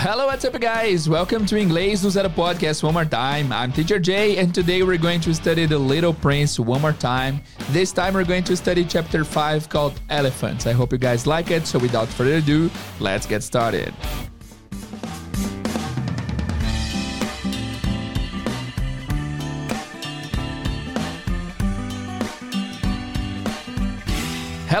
Hello, what's up, guys? Welcome to Inglês do Zero podcast one more time. I'm Teacher Jay, and today we're going to study The Little Prince one more time. This time we're going to study chapter 5 called Elephants. I hope you guys like it, so without further ado, let's get started.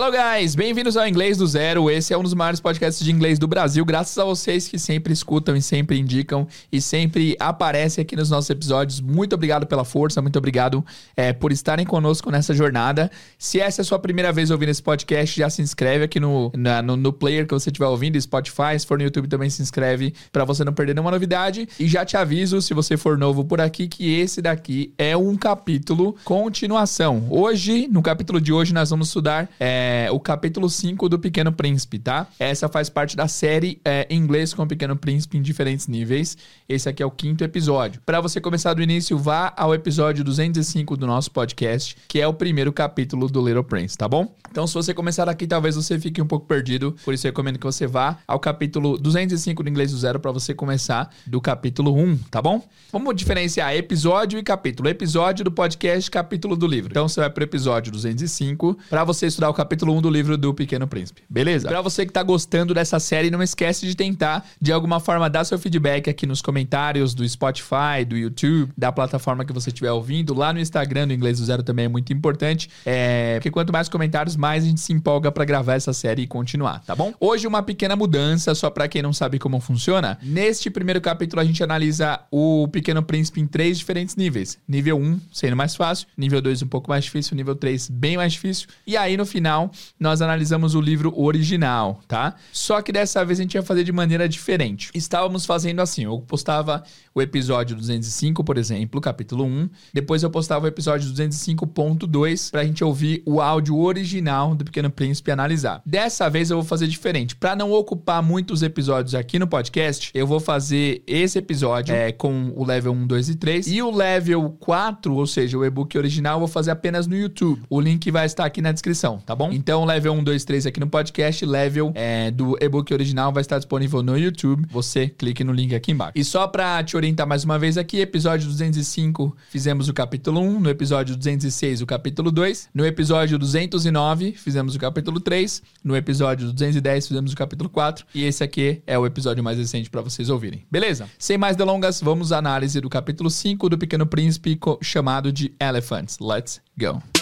Hello guys, bem-vindos ao Inglês do Zero. Esse é um dos maiores podcasts de inglês do Brasil, graças a vocês que sempre escutam e sempre indicam e sempre aparecem aqui nos nossos episódios. Muito obrigado pela força, muito obrigado é, por estarem conosco nessa jornada. Se essa é a sua primeira vez ouvindo esse podcast, já se inscreve aqui no, na, no, no, player que você estiver ouvindo, Spotify. Se for no YouTube, também se inscreve para você não perder nenhuma novidade. E já te aviso, se você for novo por aqui, que esse daqui é um capítulo continuação. Hoje, no capítulo de hoje, nós vamos estudar. É, é, o capítulo 5 do Pequeno Príncipe, tá? Essa faz parte da série é, Inglês com o Pequeno Príncipe em diferentes níveis. Esse aqui é o quinto episódio. Para você começar do início, vá ao episódio 205 do nosso podcast, que é o primeiro capítulo do Little Prince, tá bom? Então, se você começar aqui, talvez você fique um pouco perdido. Por isso, eu recomendo que você vá ao capítulo 205 do Inglês do Zero para você começar do capítulo 1, tá bom? Vamos diferenciar episódio e capítulo. Episódio do podcast, capítulo do livro. Então, você vai para o episódio 205 para você estudar o capítulo capítulo 1 do livro do Pequeno Príncipe. Beleza? Pra você que tá gostando dessa série, não esquece de tentar, de alguma forma, dar seu feedback aqui nos comentários do Spotify, do YouTube, da plataforma que você estiver ouvindo. Lá no Instagram do Inglês do Zero também é muito importante. É... Porque quanto mais comentários, mais a gente se empolga para gravar essa série e continuar, tá bom? Hoje, uma pequena mudança, só para quem não sabe como funciona. Neste primeiro capítulo, a gente analisa o Pequeno Príncipe em três diferentes níveis. Nível 1, sendo mais fácil. Nível 2, um pouco mais difícil. Nível 3, bem mais difícil. E aí, no final, nós analisamos o livro original, tá? Só que dessa vez a gente ia fazer de maneira diferente. Estávamos fazendo assim, eu postava o episódio 205, por exemplo, capítulo 1, depois eu postava o episódio 205.2 pra gente ouvir o áudio original do Pequeno Príncipe e analisar. Dessa vez eu vou fazer diferente. Para não ocupar muitos episódios aqui no podcast, eu vou fazer esse episódio é, com o level 1, 2 e 3 e o level 4, ou seja, o e-book original, eu vou fazer apenas no YouTube. O link vai estar aqui na descrição, tá bom? Então, level 1, 2, 3 aqui no podcast, level é, do e-book original vai estar disponível no YouTube. Você clique no link aqui embaixo. E só para te orientar mais uma vez aqui, episódio 205 fizemos o capítulo 1, no episódio 206 o capítulo 2, no episódio 209 fizemos o capítulo 3, no episódio 210 fizemos o capítulo 4 e esse aqui é o episódio mais recente para vocês ouvirem. Beleza? Sem mais delongas, vamos à análise do capítulo 5 do Pequeno Príncipe chamado de Elephants. Let's go.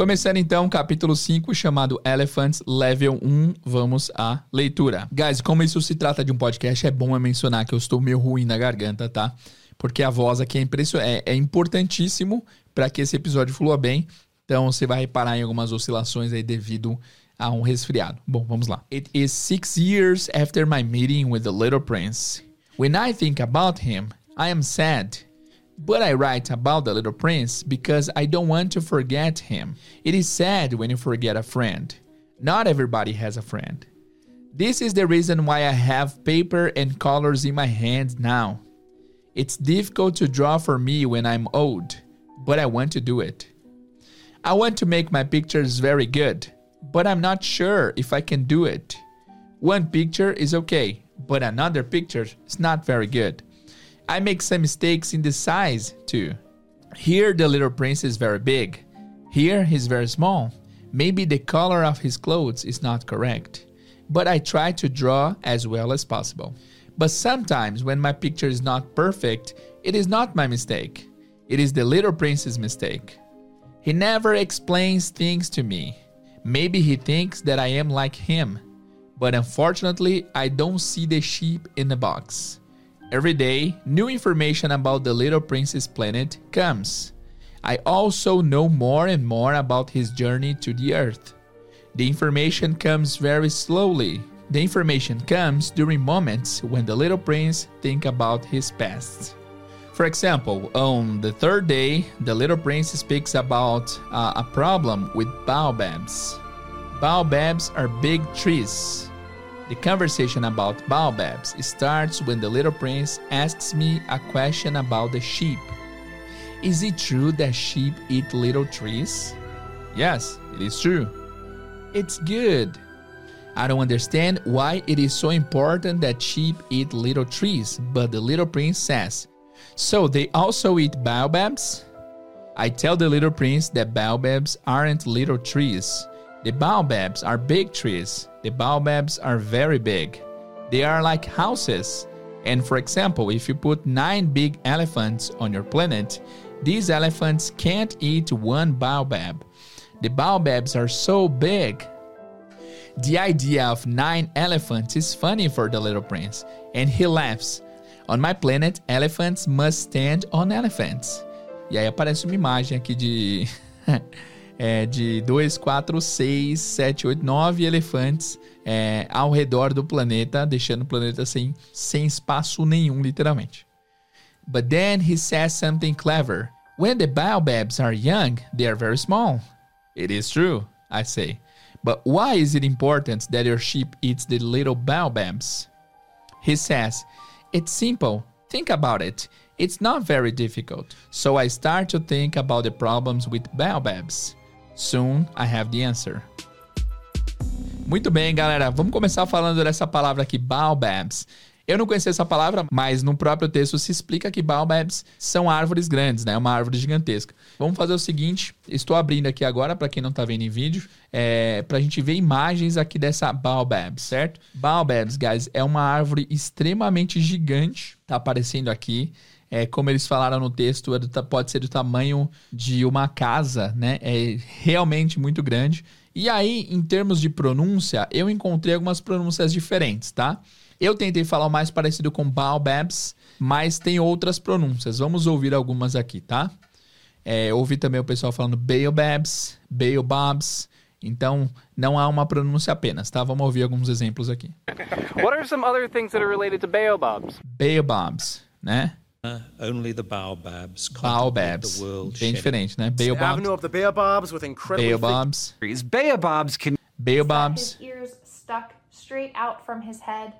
Começando então, capítulo 5, chamado Elephants Level 1, vamos à leitura. Guys, como isso se trata de um podcast, é bom eu mencionar que eu estou meio ruim na garganta, tá? Porque a voz aqui é, impressionante, é, é importantíssimo para que esse episódio flua bem. Então você vai reparar em algumas oscilações aí devido a um resfriado. Bom, vamos lá. It is six years after my meeting with the little prince. When I think about him, I am sad. But I write about the little prince because I don't want to forget him. It is sad when you forget a friend. Not everybody has a friend. This is the reason why I have paper and colors in my hand now. It's difficult to draw for me when I'm old, but I want to do it. I want to make my pictures very good, but I'm not sure if I can do it. One picture is okay, but another picture is not very good. I make some mistakes in the size too. Here the little prince is very big. Here he's very small. Maybe the color of his clothes is not correct. But I try to draw as well as possible. But sometimes when my picture is not perfect, it is not my mistake. It is the little prince's mistake. He never explains things to me. Maybe he thinks that I am like him. But unfortunately, I don't see the sheep in the box. Every day, new information about the Little Prince's planet comes. I also know more and more about his journey to the Earth. The information comes very slowly. The information comes during moments when the little prince think about his past. For example, on the third day, the little prince speaks about uh, a problem with baobabs. Baobabs are big trees the conversation about baobabs starts when the little prince asks me a question about the sheep. Is it true that sheep eat little trees? Yes, it is true. It's good. I don't understand why it is so important that sheep eat little trees, but the little prince says, So they also eat baobabs? I tell the little prince that baobabs aren't little trees. The baobabs are big trees. The baobabs are very big. They are like houses. And for example, if you put nine big elephants on your planet, these elephants can't eat one baobab. The baobabs are so big the idea of nine elephants is funny for the little prince, and he laughs. On my planet, elephants must stand on elephants. E aí aparece uma imagem aqui de. é, de 2, 4, 6, 7, 8, 9 elefantes é, ao redor do planeta, deixando o planeta sem, sem espaço nenhum, literalmente. But then he says something clever. When the baobabs are young, they are very small. It is true, I say. But why is it important that your sheep eats the little baobabs? He says, It's simple. Think about it. It's not very difficult. So I start to think about the problems with baobabs. Soon I have the answer. Muito bem, galera. Vamos começar falando dessa palavra aqui, baobabs. Eu não conhecia essa palavra, mas no próprio texto se explica que baobabs são árvores grandes, né? Uma árvore gigantesca. Vamos fazer o seguinte: estou abrindo aqui agora, para quem não está vendo em vídeo, é, para a gente ver imagens aqui dessa baobab, certo? Baobabs, guys, é uma árvore extremamente gigante, tá aparecendo aqui. É, como eles falaram no texto, é pode ser do tamanho de uma casa, né? É realmente muito grande. E aí, em termos de pronúncia, eu encontrei algumas pronúncias diferentes, tá? Eu tentei falar o mais parecido com baobabs, mas tem outras pronúncias. Vamos ouvir algumas aqui, tá? É, ouvi também o pessoal falando baobabs, baobabs. Então, não há uma pronúncia apenas, tá? Vamos ouvir alguns exemplos aqui. What are some other things that are related to baobabs? Baobabs, né? Uh, only the baobabs. Baobabs. The world Bem diferente, né? Baobabs. of the baobabs with incredibly Baobabs. trees. Baobabs can Baobabs. His ears stuck straight out from his head.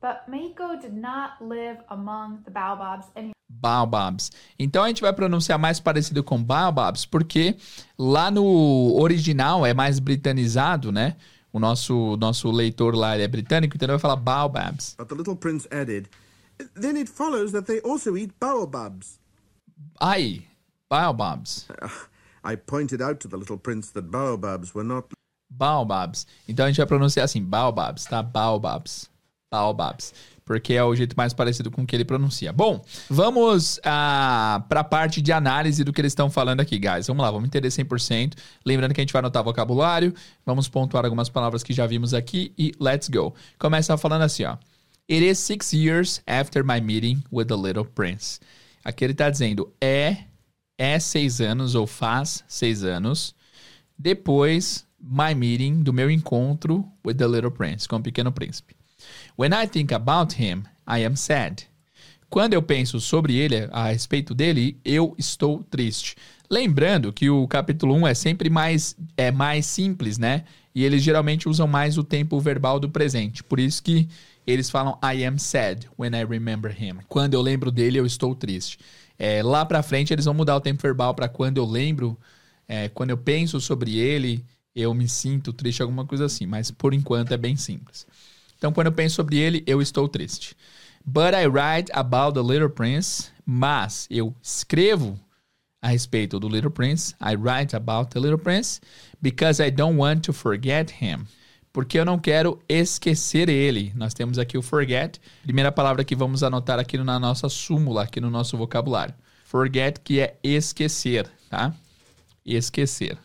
But Mako did not live among the baobabs any Baobabs. Então a gente vai pronunciar mais parecido com baobabs, porque lá no original é mais britanizado, né? O nosso, nosso leitor lá é britânico, então ele vai falar baobabs. But the little prince added, Then it follows that they also eat baobabs. Aí, baobabs. I pointed out to the little prince that baobabs were not Baobabs. Então a gente vai pronunciar assim, baobabs, tá? Baobabs. Baobabs. Porque é o jeito mais parecido com o que ele pronuncia. Bom, vamos ah, para a parte de análise do que eles estão falando aqui, guys. Vamos lá, vamos entender 100%. Lembrando que a gente vai anotar vocabulário, vamos pontuar algumas palavras que já vimos aqui e let's go. Começa falando assim, ó. It is six years after my meeting with the little prince. Aqui ele está dizendo é, é seis anos ou faz seis anos depois my meeting do meu encontro with the little prince, com o pequeno príncipe. When I think about him, I am sad. Quando eu penso sobre ele, a respeito dele, eu estou triste. Lembrando que o capítulo 1 é sempre mais, é mais simples, né? E eles geralmente usam mais o tempo verbal do presente. Por isso que eles falam I am sad when I remember him. Quando eu lembro dele, eu estou triste. É, lá pra frente, eles vão mudar o tempo verbal para quando eu lembro, é, quando eu penso sobre ele, eu me sinto triste, alguma coisa assim. Mas por enquanto é bem simples. Então, quando eu penso sobre ele, eu estou triste. But I write about the Little Prince. Mas eu escrevo a respeito do Little Prince. I write about the Little Prince because I don't want to forget him. Porque eu não quero esquecer ele. Nós temos aqui o forget. Primeira palavra que vamos anotar aqui na nossa súmula, aqui no nosso vocabulário. Forget, que é esquecer, tá? Esquecer.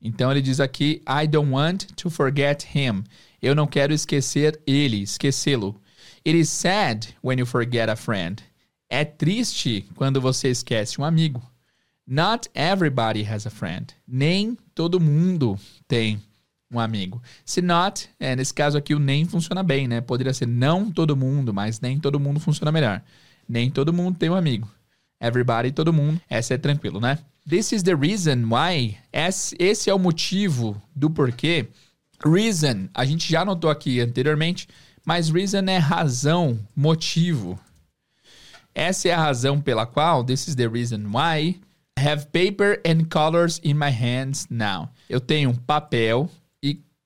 Então ele diz aqui: I don't want to forget him. Eu não quero esquecer ele, esquecê-lo. It is sad when you forget a friend. É triste quando você esquece um amigo. Not everybody has a friend. Nem todo mundo tem um amigo. Se not, é, nesse caso aqui o nem funciona bem, né? Poderia ser não todo mundo, mas nem todo mundo funciona melhor. Nem todo mundo tem um amigo. Everybody, todo mundo. Essa é tranquilo, né? This is the reason why. Esse é o motivo do porquê. Reason, a gente já notou aqui anteriormente, mas reason é razão, motivo. Essa é a razão pela qual, this is the reason why, I have paper and colors in my hands now. Eu tenho papel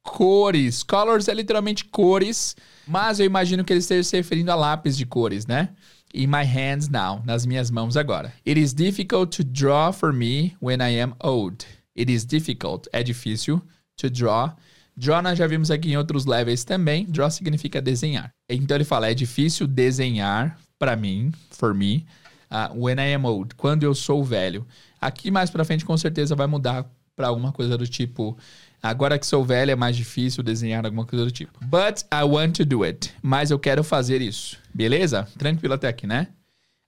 cores. Colors é literalmente cores, mas eu imagino que ele esteja se referindo a lápis de cores, né? In my hands now, nas minhas mãos agora. It is difficult to draw for me when I am old. It is difficult, é difícil, to draw. Draw nós já vimos aqui em outros levels também. Draw significa desenhar. Então ele fala, é difícil desenhar para mim, for me, uh, when I am old, quando eu sou velho. Aqui mais para frente com certeza vai mudar para alguma coisa do tipo Agora que sou velho é mais difícil desenhar alguma coisa do tipo. But I want to do it. Mas eu quero fazer isso. Beleza? Tranquilo até aqui, né?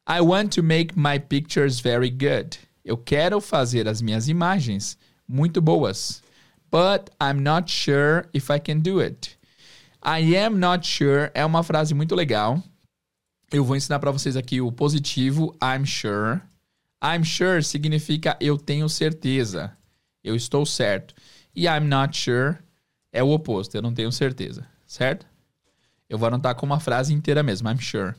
I want to make my pictures very good. Eu quero fazer as minhas imagens muito boas. But I'm not sure if I can do it. I am not sure é uma frase muito legal. Eu vou ensinar para vocês aqui o positivo I'm sure. I'm sure significa eu tenho certeza. Eu estou certo. E I'm not sure é o oposto, eu não tenho certeza, certo? Eu vou anotar com uma frase inteira mesmo, I'm sure.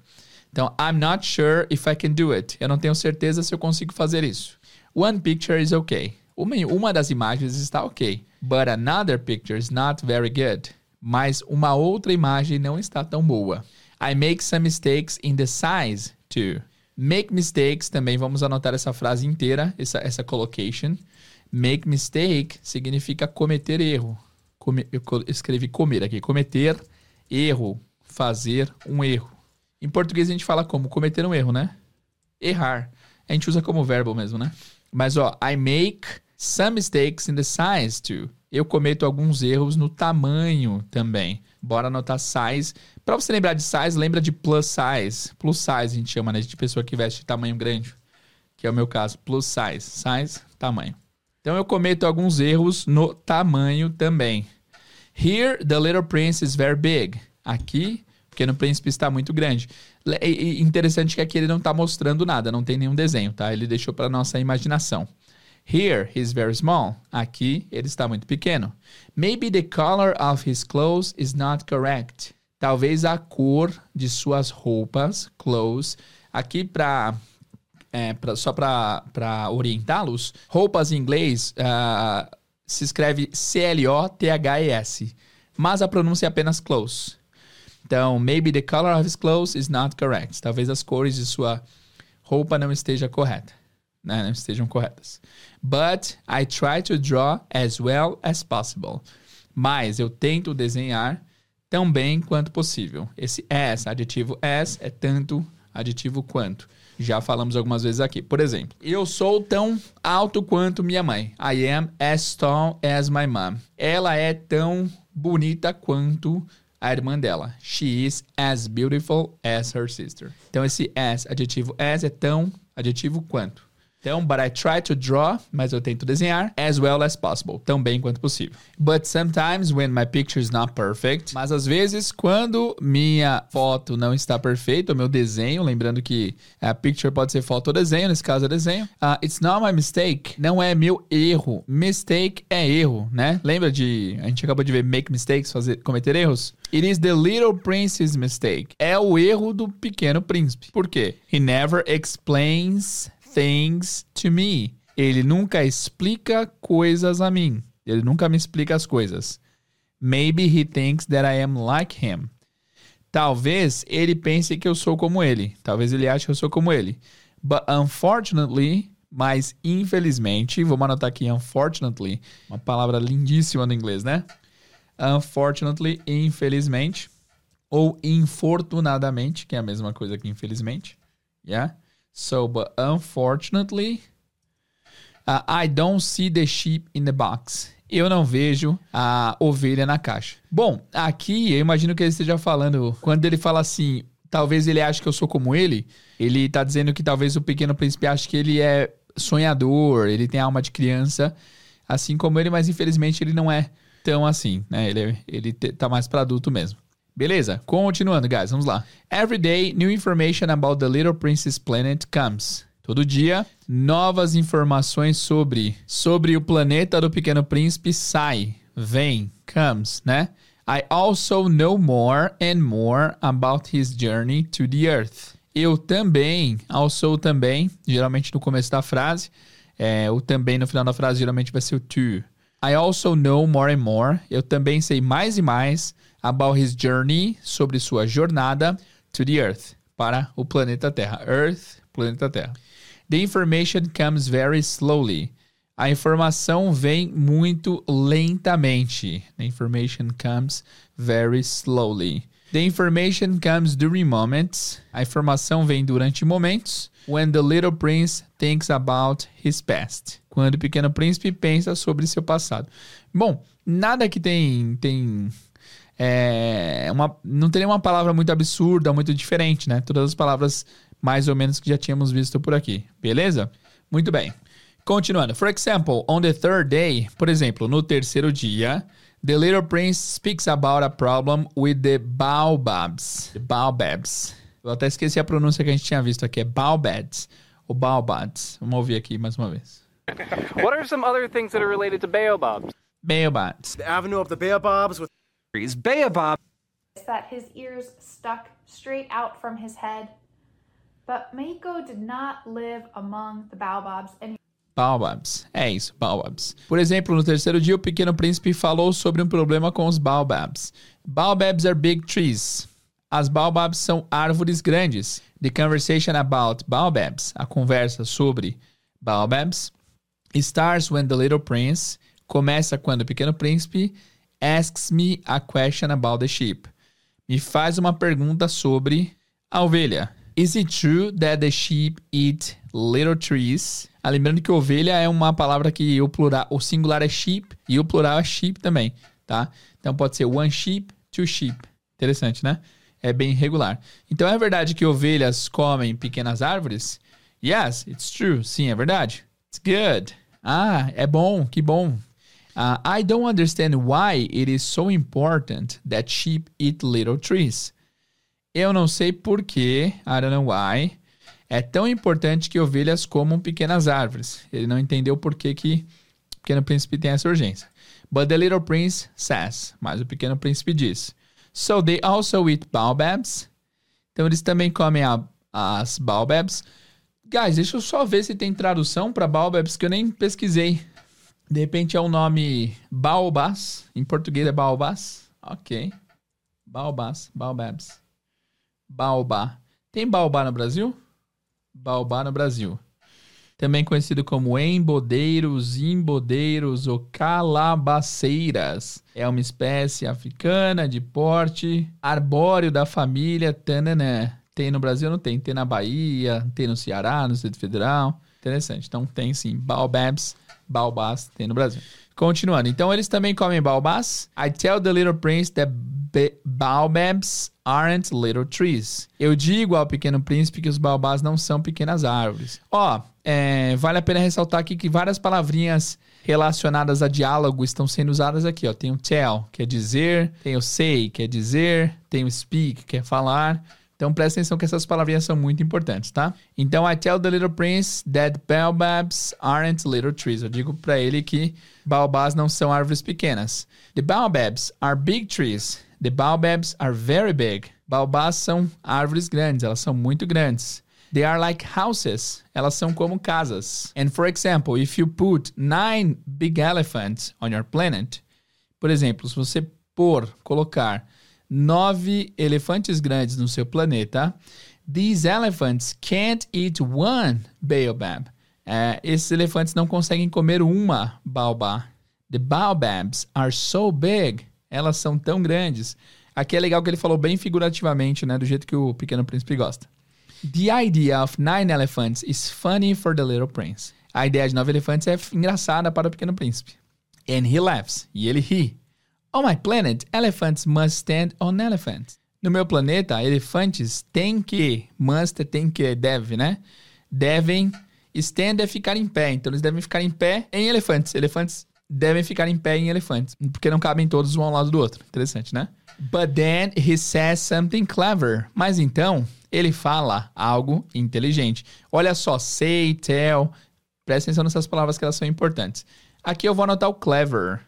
Então, I'm not sure if I can do it. Eu não tenho certeza se eu consigo fazer isso. One picture is okay. Uma, uma das imagens está ok. But another picture is not very good. Mas uma outra imagem não está tão boa. I make some mistakes in the size too. Make mistakes, também vamos anotar essa frase inteira, essa, essa collocation. Make mistake significa cometer erro. Come, eu escrevi comer aqui. Cometer erro. Fazer um erro. Em português a gente fala como? Cometer um erro, né? Errar. A gente usa como verbo mesmo, né? Mas ó, I make some mistakes in the size too. Eu cometo alguns erros no tamanho também. Bora anotar size. Para você lembrar de size, lembra de plus size. Plus size a gente chama, né? De pessoa que veste tamanho grande. Que é o meu caso. Plus size. Size, tamanho. Então eu cometo alguns erros no tamanho também. Here, the little prince is very big. Aqui, o pequeno príncipe está muito grande. Interessante que aqui ele não está mostrando nada, não tem nenhum desenho, tá? Ele deixou para nossa imaginação. Here, he's very small. Aqui, ele está muito pequeno. Maybe the color of his clothes is not correct. Talvez a cor de suas roupas, clothes, aqui para é, pra, só para orientá-los, roupas em inglês uh, se escreve C-L-O-T-H-E-S, mas a pronúncia é apenas close. Então, maybe the color of his clothes is not correct. Talvez as cores de sua roupa não estejam corretas. Né? Não estejam corretas. But I try to draw as well as possible. Mas eu tento desenhar tão bem quanto possível. Esse as, adjetivo as, é tanto adjetivo quanto. Já falamos algumas vezes aqui. Por exemplo, eu sou tão alto quanto minha mãe. I am as tall as my mom. Ela é tão bonita quanto a irmã dela. She is as beautiful as her sister. Então esse as, adjetivo as é tão, adjetivo quanto. Então, but I try to draw, mas eu tento desenhar as well as possible, tão bem quanto possível. But sometimes when my picture is not perfect, mas às vezes quando minha foto não está perfeita, o meu desenho, lembrando que a picture pode ser foto ou desenho, nesse caso é desenho. Uh, it's not my mistake, não é meu erro. Mistake é erro, né? Lembra de a gente acabou de ver make mistakes, fazer cometer erros? It is the little prince's mistake. É o erro do pequeno príncipe. Por quê? He never explains things to me. Ele nunca explica coisas a mim. Ele nunca me explica as coisas. Maybe he thinks that I am like him. Talvez ele pense que eu sou como ele. Talvez ele ache que eu sou como ele. But unfortunately, mas infelizmente, vamos anotar aqui unfortunately, uma palavra lindíssima no inglês, né? Unfortunately, infelizmente, ou infortunadamente, que é a mesma coisa que infelizmente, yeah? So, but unfortunately, uh, I don't see the sheep in the box. Eu não vejo a ovelha na caixa. Bom, aqui eu imagino que ele esteja falando, quando ele fala assim, talvez ele ache que eu sou como ele, ele está dizendo que talvez o pequeno príncipe ache que ele é sonhador, ele tem alma de criança, assim como ele, mas infelizmente ele não é tão assim, né? Ele, ele tá mais para adulto mesmo. Beleza? Continuando, guys, vamos lá. Every day, new information about the Little Princess Planet comes. Todo dia, novas informações sobre sobre o planeta do Pequeno Príncipe sai, vem, comes, né? I also know more and more about his journey to the earth. Eu também, also também, geralmente no começo da frase, é, o também no final da frase geralmente vai ser o to. I also know more and more. Eu também sei mais e mais about his journey, sobre sua jornada to the Earth, para o planeta Terra. Earth, planeta Terra. The information comes very slowly. A informação vem muito lentamente. The information comes very slowly. The information comes during moments. A informação vem durante momentos. When the little prince thinks about his past. Quando o pequeno príncipe pensa sobre seu passado. Bom, nada que tem tem é, uma, não teria uma palavra muito absurda, muito diferente, né? Todas as palavras mais ou menos que já tínhamos visto por aqui, beleza? Muito bem. Continuando. For example, on the third day, por exemplo, no terceiro dia, the little prince speaks about a problem with the baobabs. The baobabs. Eu até esqueci a pronúncia que a gente tinha visto aqui, é baobabs ou baobabs. Vamos ouvir aqui mais uma vez. What are some other things that are related to baobabs? Baobabs. The Avenue of the Baobabs with. Baobab. that his ears stuck straight out from his head. But Mako did not live among the baobabs and Baobabs. É isso, baobabs. Por exemplo, no terceiro dia, o pequeno príncipe falou sobre um problema com os baobabs. Baobabs are big trees. As baobabs são árvores grandes. The conversation about baobabs, a conversa sobre baobabs, starts when the little prince, começa quando o pequeno príncipe asks me a question about the sheep. Me faz uma pergunta sobre a ovelha. Is it true that the sheep eat little trees? Ah, lembrando que ovelha é uma palavra que o plural, o singular é sheep e o plural é sheep também, tá? Então pode ser one sheep, two sheep. Interessante, né? É bem regular. Então é verdade que ovelhas comem pequenas árvores? Yes, it's true. Sim, é verdade. It's good. Ah, é bom, que bom. Uh, I don't understand why it is so important that sheep eat little trees. Eu não sei por que, I don't know why, é tão importante que ovelhas comam pequenas árvores. Ele não entendeu por que, que o pequeno príncipe tem essa urgência. But the little prince says, mas o pequeno príncipe diz. So they also eat baobabs. Então eles também comem a, as baobabs. Guys, deixa eu só ver se tem tradução para baobabs que eu nem pesquisei. De repente é o um nome baobás. Em português é baobás. Ok. Baobás, baobabs. Baobá. Tem baobá no Brasil? Baobá no Brasil. Também conhecido como embodeiros, imbodeiros ou calabaceiras. É uma espécie africana de porte arbóreo da família Tananã. Tem no Brasil? Não tem. Tem na Bahia, tem no Ceará, no Distrito Federal. Interessante. Então tem sim baobabs, baobás, tem no Brasil. Continuando. Então eles também comem baobás. I tell the little prince that baobabs aren't little trees. Eu digo ao pequeno príncipe que os baobás não são pequenas árvores. Ó, é, vale a pena ressaltar aqui que várias palavrinhas relacionadas a diálogo estão sendo usadas aqui. Ó. Tem o tell, que é dizer, tem o say, que é dizer, tem o speak, que é falar. Então presta atenção que essas palavrinhas são muito importantes, tá? Então I tell the little prince that baobabs aren't little trees. Eu digo para ele que baobás não são árvores pequenas. The baobabs are big trees. The baobabs are very big. Baobás são árvores grandes, elas são muito grandes. They are like houses. Elas são como casas. And for example, if you put nine big elephants on your planet, por exemplo, se você pôr, colocar nove elefantes grandes no seu planeta, these elephants can't eat one baobab. É, esses elefantes não conseguem comer uma baobá. The baobabs are so big. Elas são tão grandes. Aqui é legal que ele falou bem figurativamente, né? Do jeito que o Pequeno Príncipe gosta. The idea of nine elephants is funny for the little prince. A ideia de nove elefantes é engraçada para o Pequeno Príncipe. And he laughs. E ele ri. On my planet, elephants must stand on elephants. No meu planeta, elefantes têm que, must tem que, deve, né? Devem, stand é ficar em pé. Então eles devem ficar em pé em elefantes. Elefantes devem ficar em pé em elefantes, porque não cabem todos um ao lado do outro. Interessante, né? But then he says something clever. Mas então, ele fala algo inteligente. Olha só, say, tell. Presta atenção nessas palavras que elas são importantes. Aqui eu vou anotar o clever.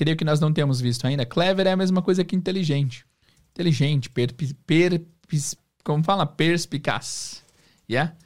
Creio que nós não temos visto ainda. Clever é a mesma coisa que inteligente. Inteligente, per, per, como fala? Perspicaz. Yeah?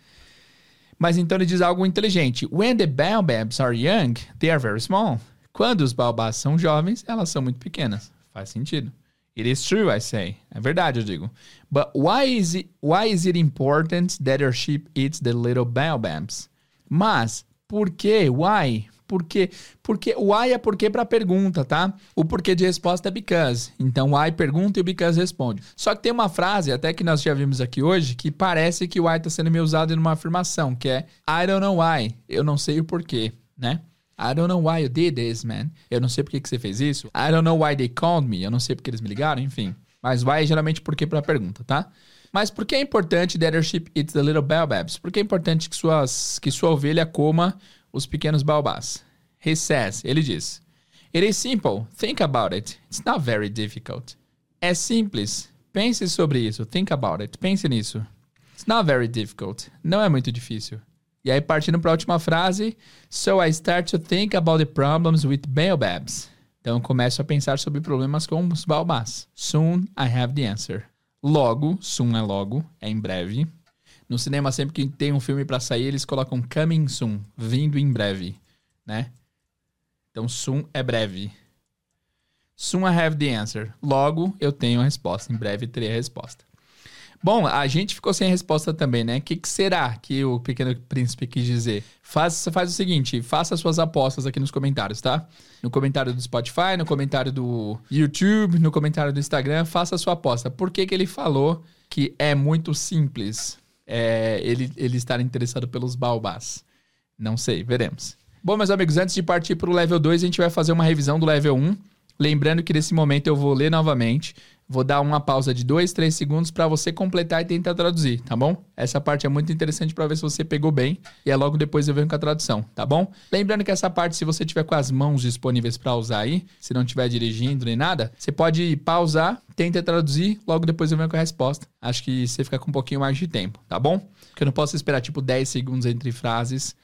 Mas então ele diz algo inteligente. When the baobabs are young, they are very small. Quando os baobás são jovens, elas são muito pequenas. Faz sentido. It is true, I say. É verdade, eu digo. But why is it, why is it important that your sheep eats the little baobabs? Mas, por que? Why? Por quê? Porque why é porque para pergunta, tá? O porquê de resposta é because. Então why pergunta e o because responde. Só que tem uma frase, até que nós já vimos aqui hoje, que parece que why está sendo meio usado em uma afirmação, que é I don't know why. Eu não sei o porquê, né? I don't know why you did this, man. Eu não sei por que você fez isso. I don't know why they called me. Eu não sei porque eles me ligaram, enfim. Mas why é geralmente porque para pergunta, tá? Mas por que é importante that your sheep eats the little baobabs? Por que é importante que, suas, que sua ovelha coma os pequenos baobás? He says, ele diz, It is simple. Think about it. It's not very difficult. É simples. Pense sobre isso. Think about it. Pense nisso. It's not very difficult. Não é muito difícil. E aí, partindo para a última frase, So I start to think about the problems with baobabs. Então, começo a pensar sobre problemas com os baobás. Soon I have the answer. Logo, soon é logo, é em breve. No cinema, sempre que tem um filme para sair, eles colocam coming soon, vindo em breve, né? Então, soon é breve. Soon I have the answer. Logo, eu tenho a resposta. Em breve, terei a resposta. Bom, a gente ficou sem resposta também, né? O que, que, será que o Pequeno Príncipe quis dizer? Faz, faz o seguinte, faça suas apostas aqui nos comentários, tá? No comentário do Spotify, no comentário do YouTube, no comentário do Instagram, faça a sua aposta. Por que, que ele falou que é muito simples é, ele, ele estar interessado pelos baobás? Não sei, veremos. Bom, meus amigos, antes de partir para o level 2, a gente vai fazer uma revisão do level 1. Lembrando que nesse momento eu vou ler novamente. Vou dar uma pausa de 2, 3 segundos para você completar e tentar traduzir, tá bom? Essa parte é muito interessante para ver se você pegou bem e é logo depois eu venho com a tradução, tá bom? Lembrando que essa parte, se você tiver com as mãos disponíveis para usar aí, se não estiver dirigindo nem nada, você pode pausar, tenta traduzir, logo depois eu venho com a resposta. Acho que você fica com um pouquinho mais de tempo, tá bom? Porque eu não posso esperar tipo 10 segundos entre frases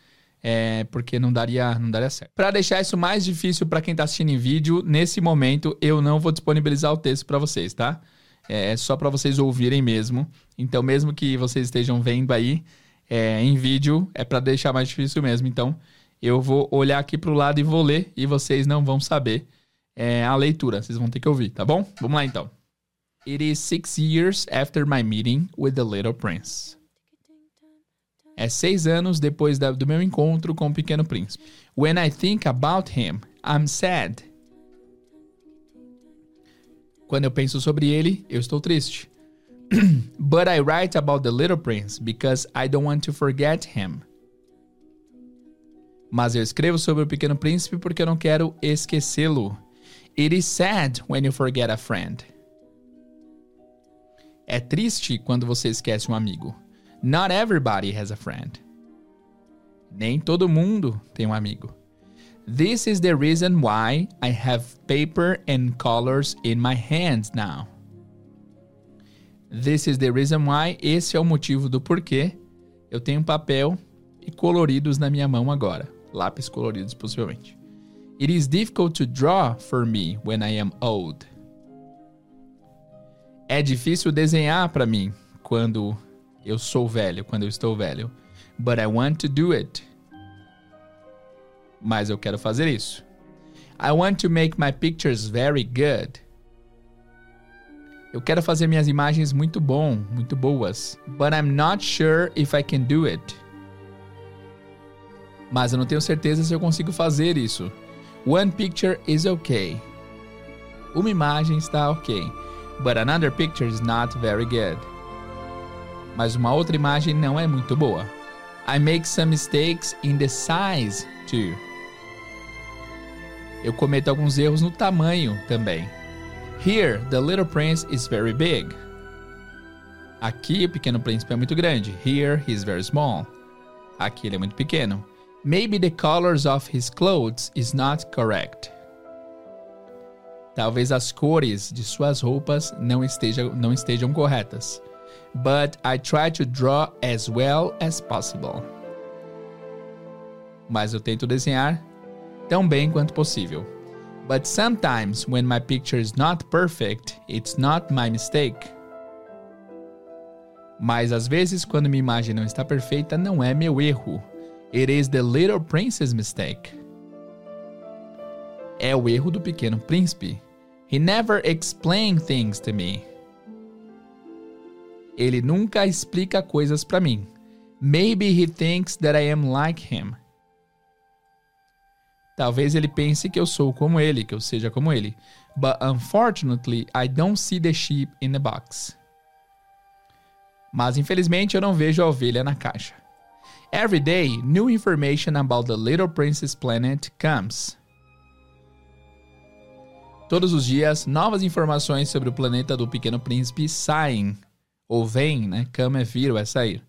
é, porque não daria, não daria certo. Para deixar isso mais difícil para quem está assistindo em vídeo, nesse momento eu não vou disponibilizar o texto para vocês, tá? É, é só para vocês ouvirem mesmo. Então, mesmo que vocês estejam vendo aí é, em vídeo, é para deixar mais difícil mesmo. Então, eu vou olhar aqui para o lado e vou ler e vocês não vão saber é, a leitura. Vocês vão ter que ouvir, tá bom? Vamos lá então. It is six years after my meeting with the little prince. É seis anos depois da, do meu encontro com o Pequeno Príncipe. When I think about him, I'm sad. Quando eu penso sobre ele, eu estou triste. But I write about the little prince because I don't want to forget him. Mas eu escrevo sobre o Pequeno Príncipe porque eu não quero esquecê-lo. It is sad when you forget a friend. É triste quando você esquece um amigo. Not everybody has a friend. Nem todo mundo tem um amigo. This is the reason why I have paper and colors in my hands now. This is the reason why. Esse é o motivo do porquê eu tenho papel e coloridos na minha mão agora. Lápis coloridos, possivelmente. It is difficult to draw for me when I am old. É difícil desenhar para mim quando eu sou velho quando eu estou velho. But I want to do it. Mas eu quero fazer isso. I want to make my pictures very good. Eu quero fazer minhas imagens muito bom, muito boas. But I'm not sure if I can do it. Mas eu não tenho certeza se eu consigo fazer isso. One picture is okay. Uma imagem está ok. But another picture is not very good mas uma outra imagem não é muito boa. I make some mistakes in the size too. Eu cometo alguns erros no tamanho também. Here, the little prince is very big. Aqui, o pequeno príncipe é muito grande. Here, he is very small. Aqui, ele é muito pequeno. Maybe the colors of his clothes is not correct. Talvez as cores de suas roupas não estejam, não estejam corretas but I try to draw as well as possible. Mas eu tento desenhar tão bem quanto possível. But sometimes when my picture is not perfect, it's not my mistake. Mas às vezes quando minha imagem não está perfeita, não é meu erro. It is the little prince's mistake. É o erro do pequeno príncipe. He never explained things to me. Ele nunca explica coisas para mim. Maybe he thinks that I am like him. Talvez ele pense que eu sou como ele, que eu seja como ele. But unfortunately, I don't see the sheep in the box. Mas infelizmente eu não vejo a ovelha na caixa. Every day, new information about the Little Princess planet comes. Todos os dias, novas informações sobre o planeta do Pequeno Príncipe saem, ou vêm, né? Come é vir é sair.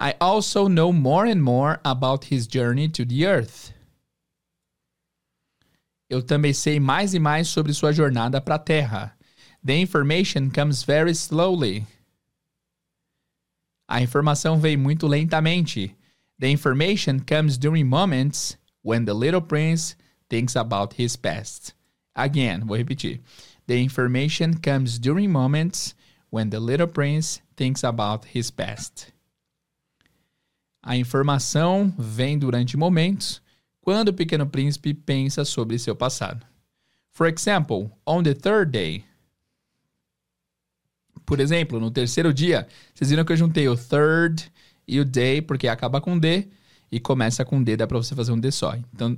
I also know more and more about his journey to the Earth. Eu também sei mais e mais sobre sua jornada para a Terra. The information comes very slowly. A informação vem muito lentamente. The information comes during moments when the little prince thinks about his past. Again, vou repetir. The information comes during moments when the little prince thinks about his past. A informação vem durante momentos quando o pequeno príncipe pensa sobre seu passado. For example, on the third day. Por exemplo, no terceiro dia, vocês viram que eu juntei o third e o day, porque acaba com D e começa com D, dá para você fazer um D só. Então,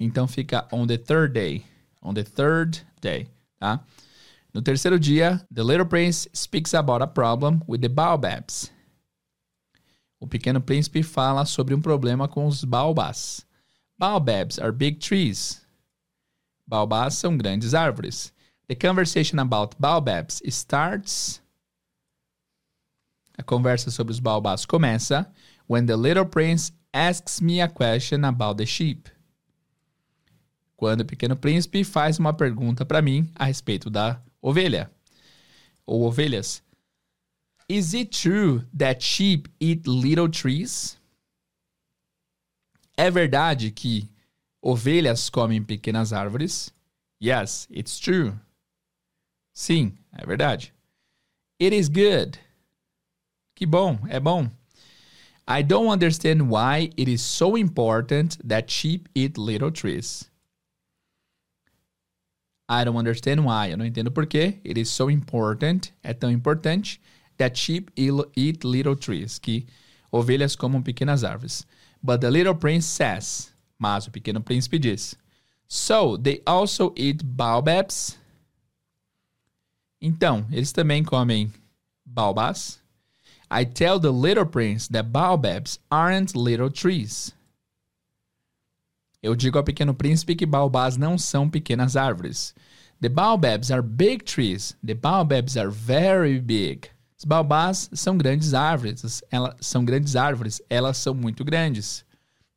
então fica on the third day on the third day, tá? No terceiro dia, the little prince speaks about a problem with the baobabs. O pequeno príncipe fala sobre um problema com os baobás. Baobabs are big trees. Baobás são grandes árvores. The conversation about baobabs starts. A conversa sobre os baobás começa when the little prince asks me a question about the sheep quando o pequeno príncipe faz uma pergunta para mim a respeito da ovelha ou ovelhas. Is it true that sheep eat little trees? É verdade que ovelhas comem pequenas árvores? Yes, it's true. Sim, é verdade. It is good. Que bom, é bom. I don't understand why it is so important that sheep eat little trees. I don't understand why. Eu não entendo por quê. It is so important. É tão importante. That sheep eat little trees. Que ovelhas comam pequenas árvores. But the little prince says. Mas o pequeno príncipe diz. So, they also eat baobabs. Então, eles também comem baobás. I tell the little prince that baobabs aren't little trees. Eu digo ao pequeno príncipe que baobás não são pequenas árvores. The baobabs are big trees. The baobabs are very big. Os baobás são grandes árvores. Elas são grandes árvores. Elas são muito grandes.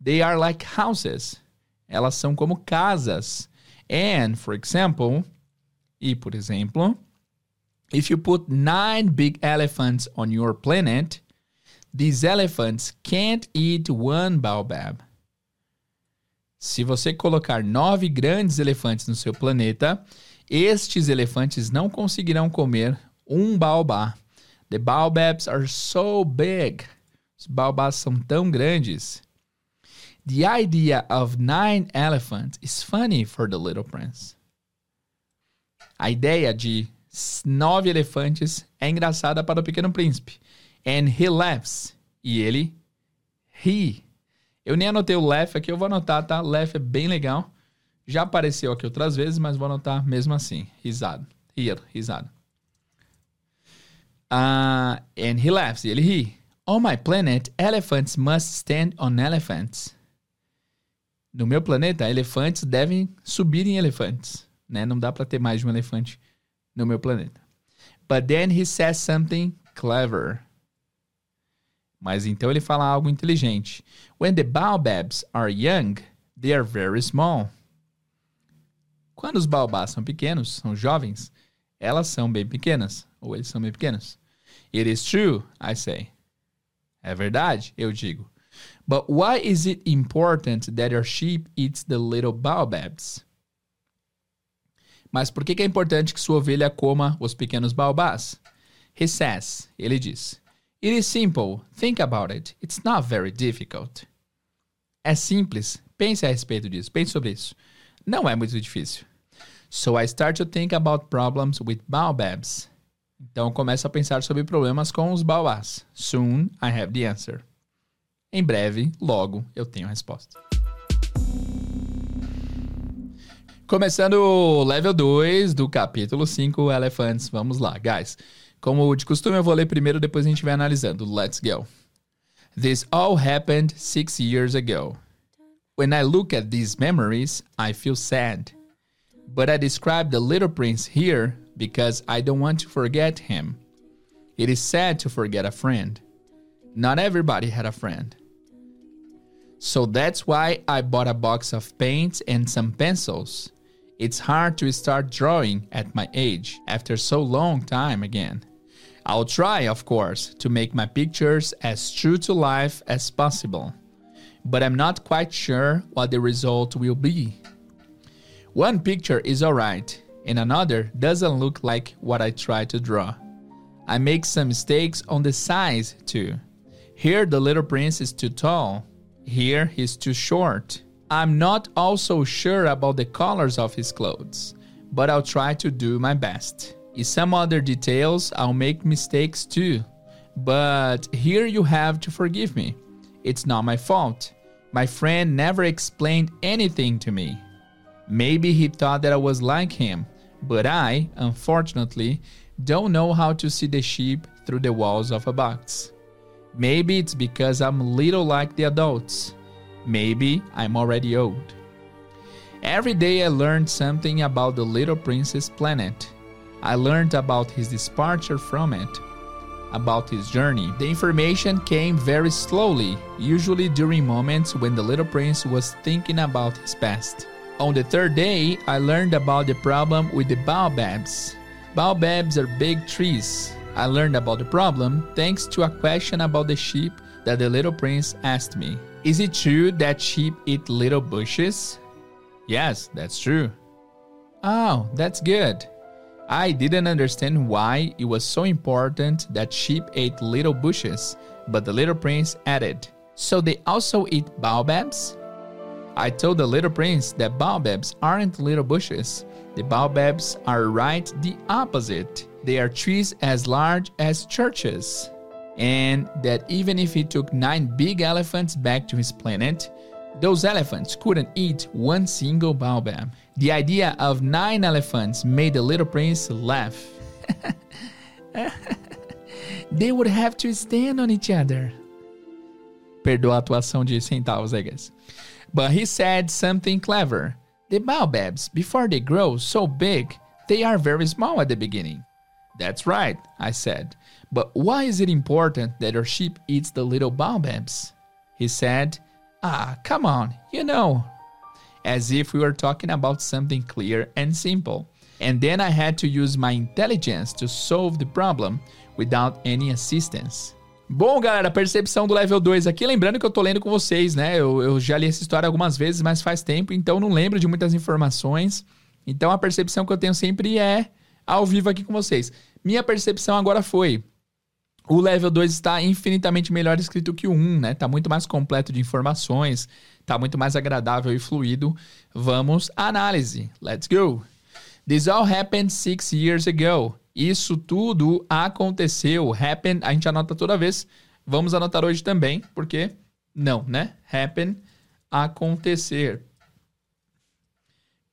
They are like houses. Elas são como casas. And, for example, e por exemplo, if you put nine big elephants on your planet, these elephants can't eat one baobab. Se você colocar nove grandes elefantes no seu planeta, estes elefantes não conseguirão comer um baobá. The baobabs are so big. Os baobás são tão grandes. The idea of nine elephants is funny for the little prince. A ideia de nove elefantes é engraçada para o pequeno príncipe. And he laughs. E ele ri. Eu nem anotei o laugh aqui, eu vou anotar, tá? Laugh é bem legal. Já apareceu aqui outras vezes, mas vou anotar mesmo assim. Risado. Rir, risado. Uh, and he laughs. E ele ri. On my planet, elephants must stand on elephants. No meu planeta, elefantes devem subir em elefantes. Né? Não dá para ter mais de um elefante no meu planeta. But then he says something clever. Mas então ele fala algo inteligente. When the baobabs are young, they are very small. Quando os baobás são pequenos, são jovens, elas são bem pequenas, ou eles são bem pequenos. It is true, I say. É verdade, eu digo. But why is it important that your sheep eats the little baobabs? Mas por que é importante que sua ovelha coma os pequenos baobás? He says, ele diz. It is simple. Think about it. It's not very difficult. É simples. Pense a respeito disso. Pense sobre isso. não é muito difícil. So I start to think about problems with baobabs. Então começo a pensar sobre problemas com os baobás. Soon I have the answer. Em breve, logo, eu tenho a resposta. Começando o level 2 do capítulo 5, Elephants. Vamos lá, guys. Como de costume, eu vou ler primeiro, depois a gente vai analisando. Let's go. This all happened six years ago. When I look at these memories, I feel sad. But I describe the little prince here because I don't want to forget him. It is sad to forget a friend. Not everybody had a friend. So that's why I bought a box of paints and some pencils. It's hard to start drawing at my age after so long time again. I'll try, of course, to make my pictures as true to life as possible, but I'm not quite sure what the result will be. One picture is alright, and another doesn't look like what I try to draw. I make some mistakes on the size too. Here the little prince is too tall, here he's too short. I'm not also sure about the colors of his clothes, but I'll try to do my best. In some other details, I'll make mistakes too. But here you have to forgive me. It's not my fault. My friend never explained anything to me. Maybe he thought that I was like him, but I, unfortunately, don't know how to see the sheep through the walls of a box. Maybe it's because I'm little like the adults. Maybe I'm already old. Every day I learned something about the little prince's planet. I learned about his departure from it, about his journey. The information came very slowly, usually during moments when the little prince was thinking about his past. On the third day, I learned about the problem with the baobabs. Baobabs are big trees. I learned about the problem thanks to a question about the sheep that the little prince asked me. Is it true that sheep eat little bushes? Yes, that's true. Oh, that's good. I didn't understand why it was so important that sheep ate little bushes, but the little prince added, So they also eat baobabs? I told the little prince that baobabs aren't little bushes. The baobabs are right the opposite. They are trees as large as churches and that even if he took nine big elephants back to his planet, those elephants couldn't eat one single baobab. The idea of nine elephants made the little prince laugh. they would have to stand on each other. Perdoa a atuação de centavos, I guess. But he said something clever. The baobabs, before they grow so big, they are very small at the beginning. That's right, I said. But why is it important that our sheep eats the little baobabs? He said, Ah, come on, you know. As if we were talking about something clear and simple. And then I had to use my intelligence to solve the problem without any assistance. Bom, galera, percepção do level 2 aqui. Lembrando que eu tô lendo com vocês, né? Eu, eu já li essa história algumas vezes, mas faz tempo, então não lembro de muitas informações. Então a percepção que eu tenho sempre é ao vivo aqui com vocês. Minha percepção agora foi: o level 2 está infinitamente melhor escrito que o 1, né? Tá muito mais completo de informações, tá muito mais agradável e fluido. Vamos à análise. Let's go. This all happened six years ago. Isso tudo aconteceu. Happen, a gente anota toda vez. Vamos anotar hoje também, porque não, né? Happen, acontecer.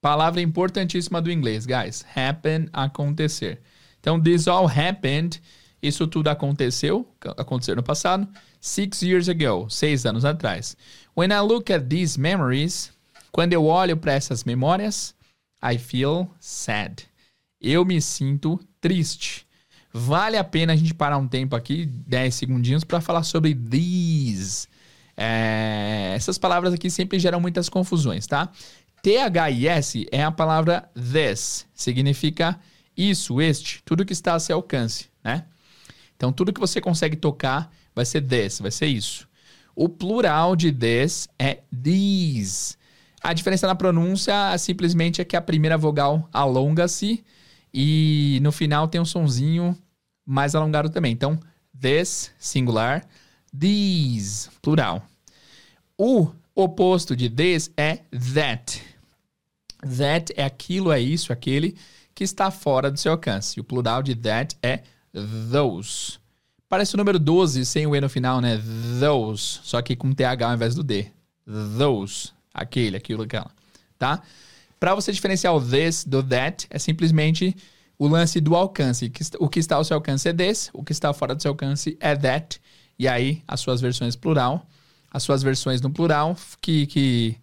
Palavra importantíssima do inglês, guys. Happen, acontecer. Então, this all happened isso tudo aconteceu, aconteceu no passado, six years ago, seis anos atrás. When I look at these memories, quando eu olho para essas memórias, I feel sad. Eu me sinto triste. Vale a pena a gente parar um tempo aqui, 10 segundinhos, para falar sobre these. É, essas palavras aqui sempre geram muitas confusões, tá? T-H-I-S é a palavra this, significa isso, este, tudo que está a seu alcance, né? Então, tudo que você consegue tocar vai ser this, vai ser isso. O plural de this é these. A diferença na pronúncia simplesmente é que a primeira vogal alonga-se e no final tem um sonzinho mais alongado também. Então, this, singular, these, plural. O oposto de this é that. That é aquilo, é isso, aquele que está fora do seu alcance. O plural de that é those. Parece o número 12 sem o E no final, né? Those. Só que com TH ao invés do D. Those. Aquele, aquilo, aquela. Tá? Para você diferenciar o this do that, é simplesmente o lance do alcance. O que está ao seu alcance é this, o que está fora do seu alcance é that. E aí, as suas versões plural, as suas versões no plural, que. que...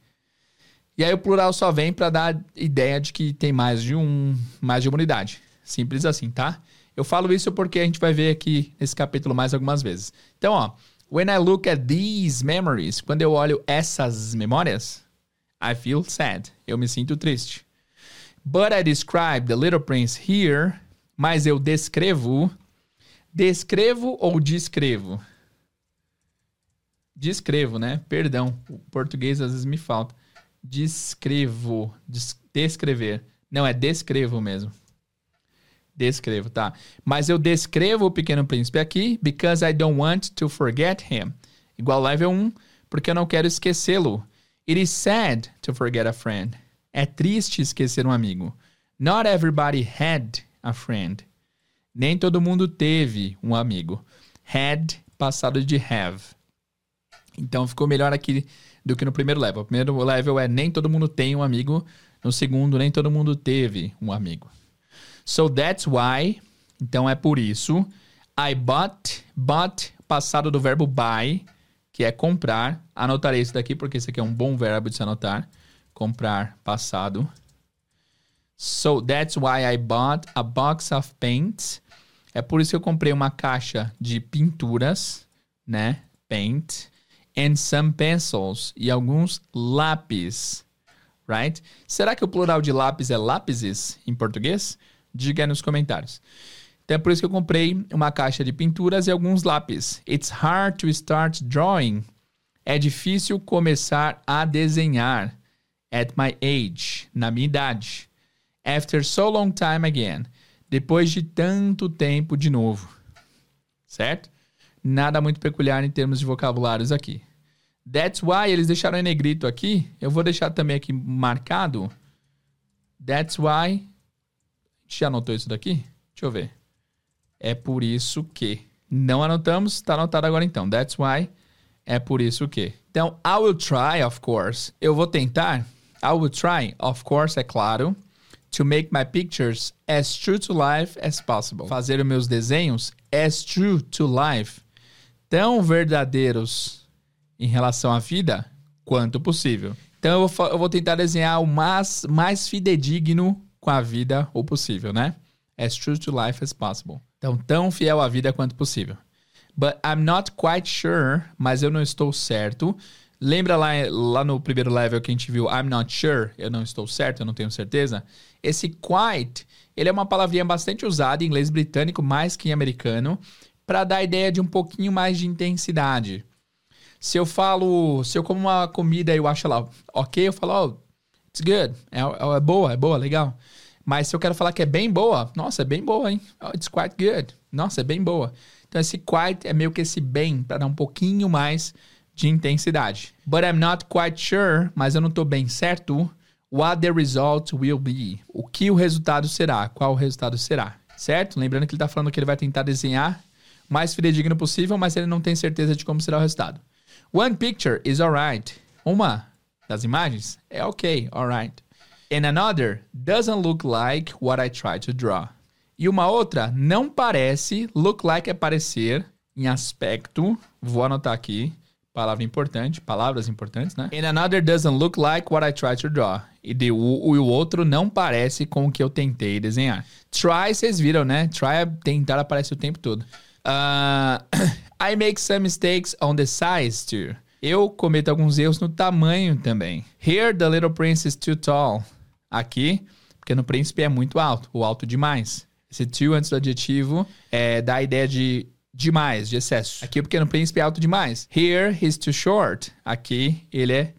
E aí o plural só vem para dar ideia de que tem mais de um, mais de uma unidade. Simples assim, tá? Eu falo isso porque a gente vai ver aqui nesse capítulo mais algumas vezes. Então, ó, when I look at these memories, quando eu olho essas memórias, I feel sad. Eu me sinto triste. But I describe the little prince here, mas eu descrevo. Descrevo ou descrevo? Descrevo, né? Perdão, o português às vezes me falta. Descrevo, des descrever. Não, é descrevo mesmo. Descrevo, tá? Mas eu descrevo o Pequeno Príncipe aqui because I don't want to forget him. Igual level 1, porque eu não quero esquecê-lo. It is sad to forget a friend. É triste esquecer um amigo. Not everybody had a friend. Nem todo mundo teve um amigo. Had, passado de have. Então ficou melhor aqui do que no primeiro level. O primeiro level é nem todo mundo tem um amigo. No segundo, nem todo mundo teve um amigo. So that's why. Então é por isso. I bought. Bought, passado do verbo buy, que é comprar. Anotarei isso daqui porque isso aqui é um bom verbo de se anotar. Comprar, passado. So that's why I bought a box of paints. É por isso que eu comprei uma caixa de pinturas, né? Paint. And some pencils. E alguns lápis. Right? Será que o plural de lápis é lápises em português? Diga aí nos comentários. Então é por isso que eu comprei uma caixa de pinturas e alguns lápis. It's hard to start drawing. É difícil começar a desenhar. At my age. Na minha idade. After so long time again. Depois de tanto tempo de novo. Certo? Nada muito peculiar em termos de vocabulários aqui. That's why eles deixaram em negrito aqui. Eu vou deixar também aqui marcado. That's why já anotou isso daqui? Deixa eu ver. É por isso que. Não anotamos, está anotado agora então. That's why. É por isso que. Então, I will try, of course. Eu vou tentar. I will try, of course, é claro. To make my pictures as true to life as possible. Fazer os meus desenhos as true to life. Tão verdadeiros em relação à vida quanto possível. Então, eu vou, eu vou tentar desenhar o mais, mais fidedigno com a vida o possível, né? As true to life as possible. Então, tão fiel à vida quanto possível. But I'm not quite sure, mas eu não estou certo. Lembra lá, lá no primeiro level que a gente viu I'm not sure, eu não estou certo, eu não tenho certeza? Esse quite, ele é uma palavrinha bastante usada em inglês britânico mais que em americano, para dar a ideia de um pouquinho mais de intensidade. Se eu falo, se eu como uma comida e eu acho ela ok, eu falo, oh, it's good, é, é boa, é boa, legal. Mas se eu quero falar que é bem boa, nossa, é bem boa, hein? Oh, it's quite good. Nossa, é bem boa. Então esse quite é meio que esse bem para dar um pouquinho mais de intensidade. But I'm not quite sure, mas eu não estou bem certo what the result will be. O que o resultado será? Qual o resultado será? Certo? Lembrando que ele está falando que ele vai tentar desenhar mais fidedigno possível, mas ele não tem certeza de como será o resultado. One picture is alright. Uma das imagens é ok, alright and another doesn't look like what I try to draw. E uma outra não parece, look like é parecer, em aspecto, vou anotar aqui, palavra importante, palavras importantes, né? And another doesn't look like what I try to draw. E de, o, o outro não parece com o que eu tentei desenhar. Try, vocês viram, né? Try, tentar aparece o tempo todo. Uh, I make some mistakes on the size too. Eu cometo alguns erros no tamanho também. Here, the little prince is too tall. Aqui, porque no príncipe é muito alto, ou alto demais. Esse too antes do adjetivo é, dá a ideia de demais, de excesso. Aqui, porque no príncipe é alto demais. Here, he's too short. Aqui, ele é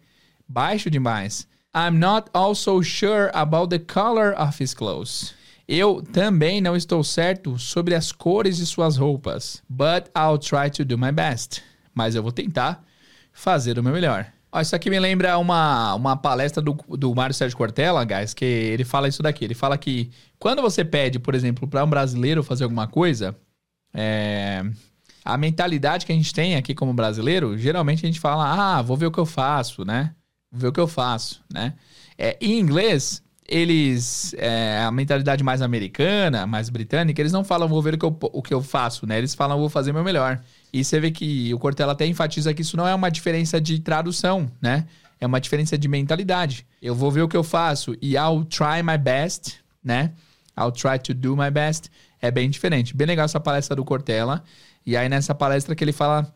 baixo demais. I'm not also sure about the color of his clothes. Eu também não estou certo sobre as cores de suas roupas. But I'll try to do my best. Mas eu vou tentar fazer o meu melhor. Ó, isso aqui me lembra uma, uma palestra do, do Mário Sérgio Cortella, guys, que ele fala isso daqui. Ele fala que quando você pede, por exemplo, para um brasileiro fazer alguma coisa, é, a mentalidade que a gente tem aqui como brasileiro, geralmente a gente fala, ah, vou ver o que eu faço, né? Vou ver o que eu faço, né? É, em inglês, eles, é, a mentalidade mais americana, mais britânica, eles não falam vou ver o que, eu, o que eu faço, né? Eles falam vou fazer meu melhor. E você vê que o Cortella até enfatiza que isso não é uma diferença de tradução, né? É uma diferença de mentalidade. Eu vou ver o que eu faço e I'll try my best, né? I'll try to do my best. É bem diferente. Bem legal essa palestra do Cortella. E aí nessa palestra que ele fala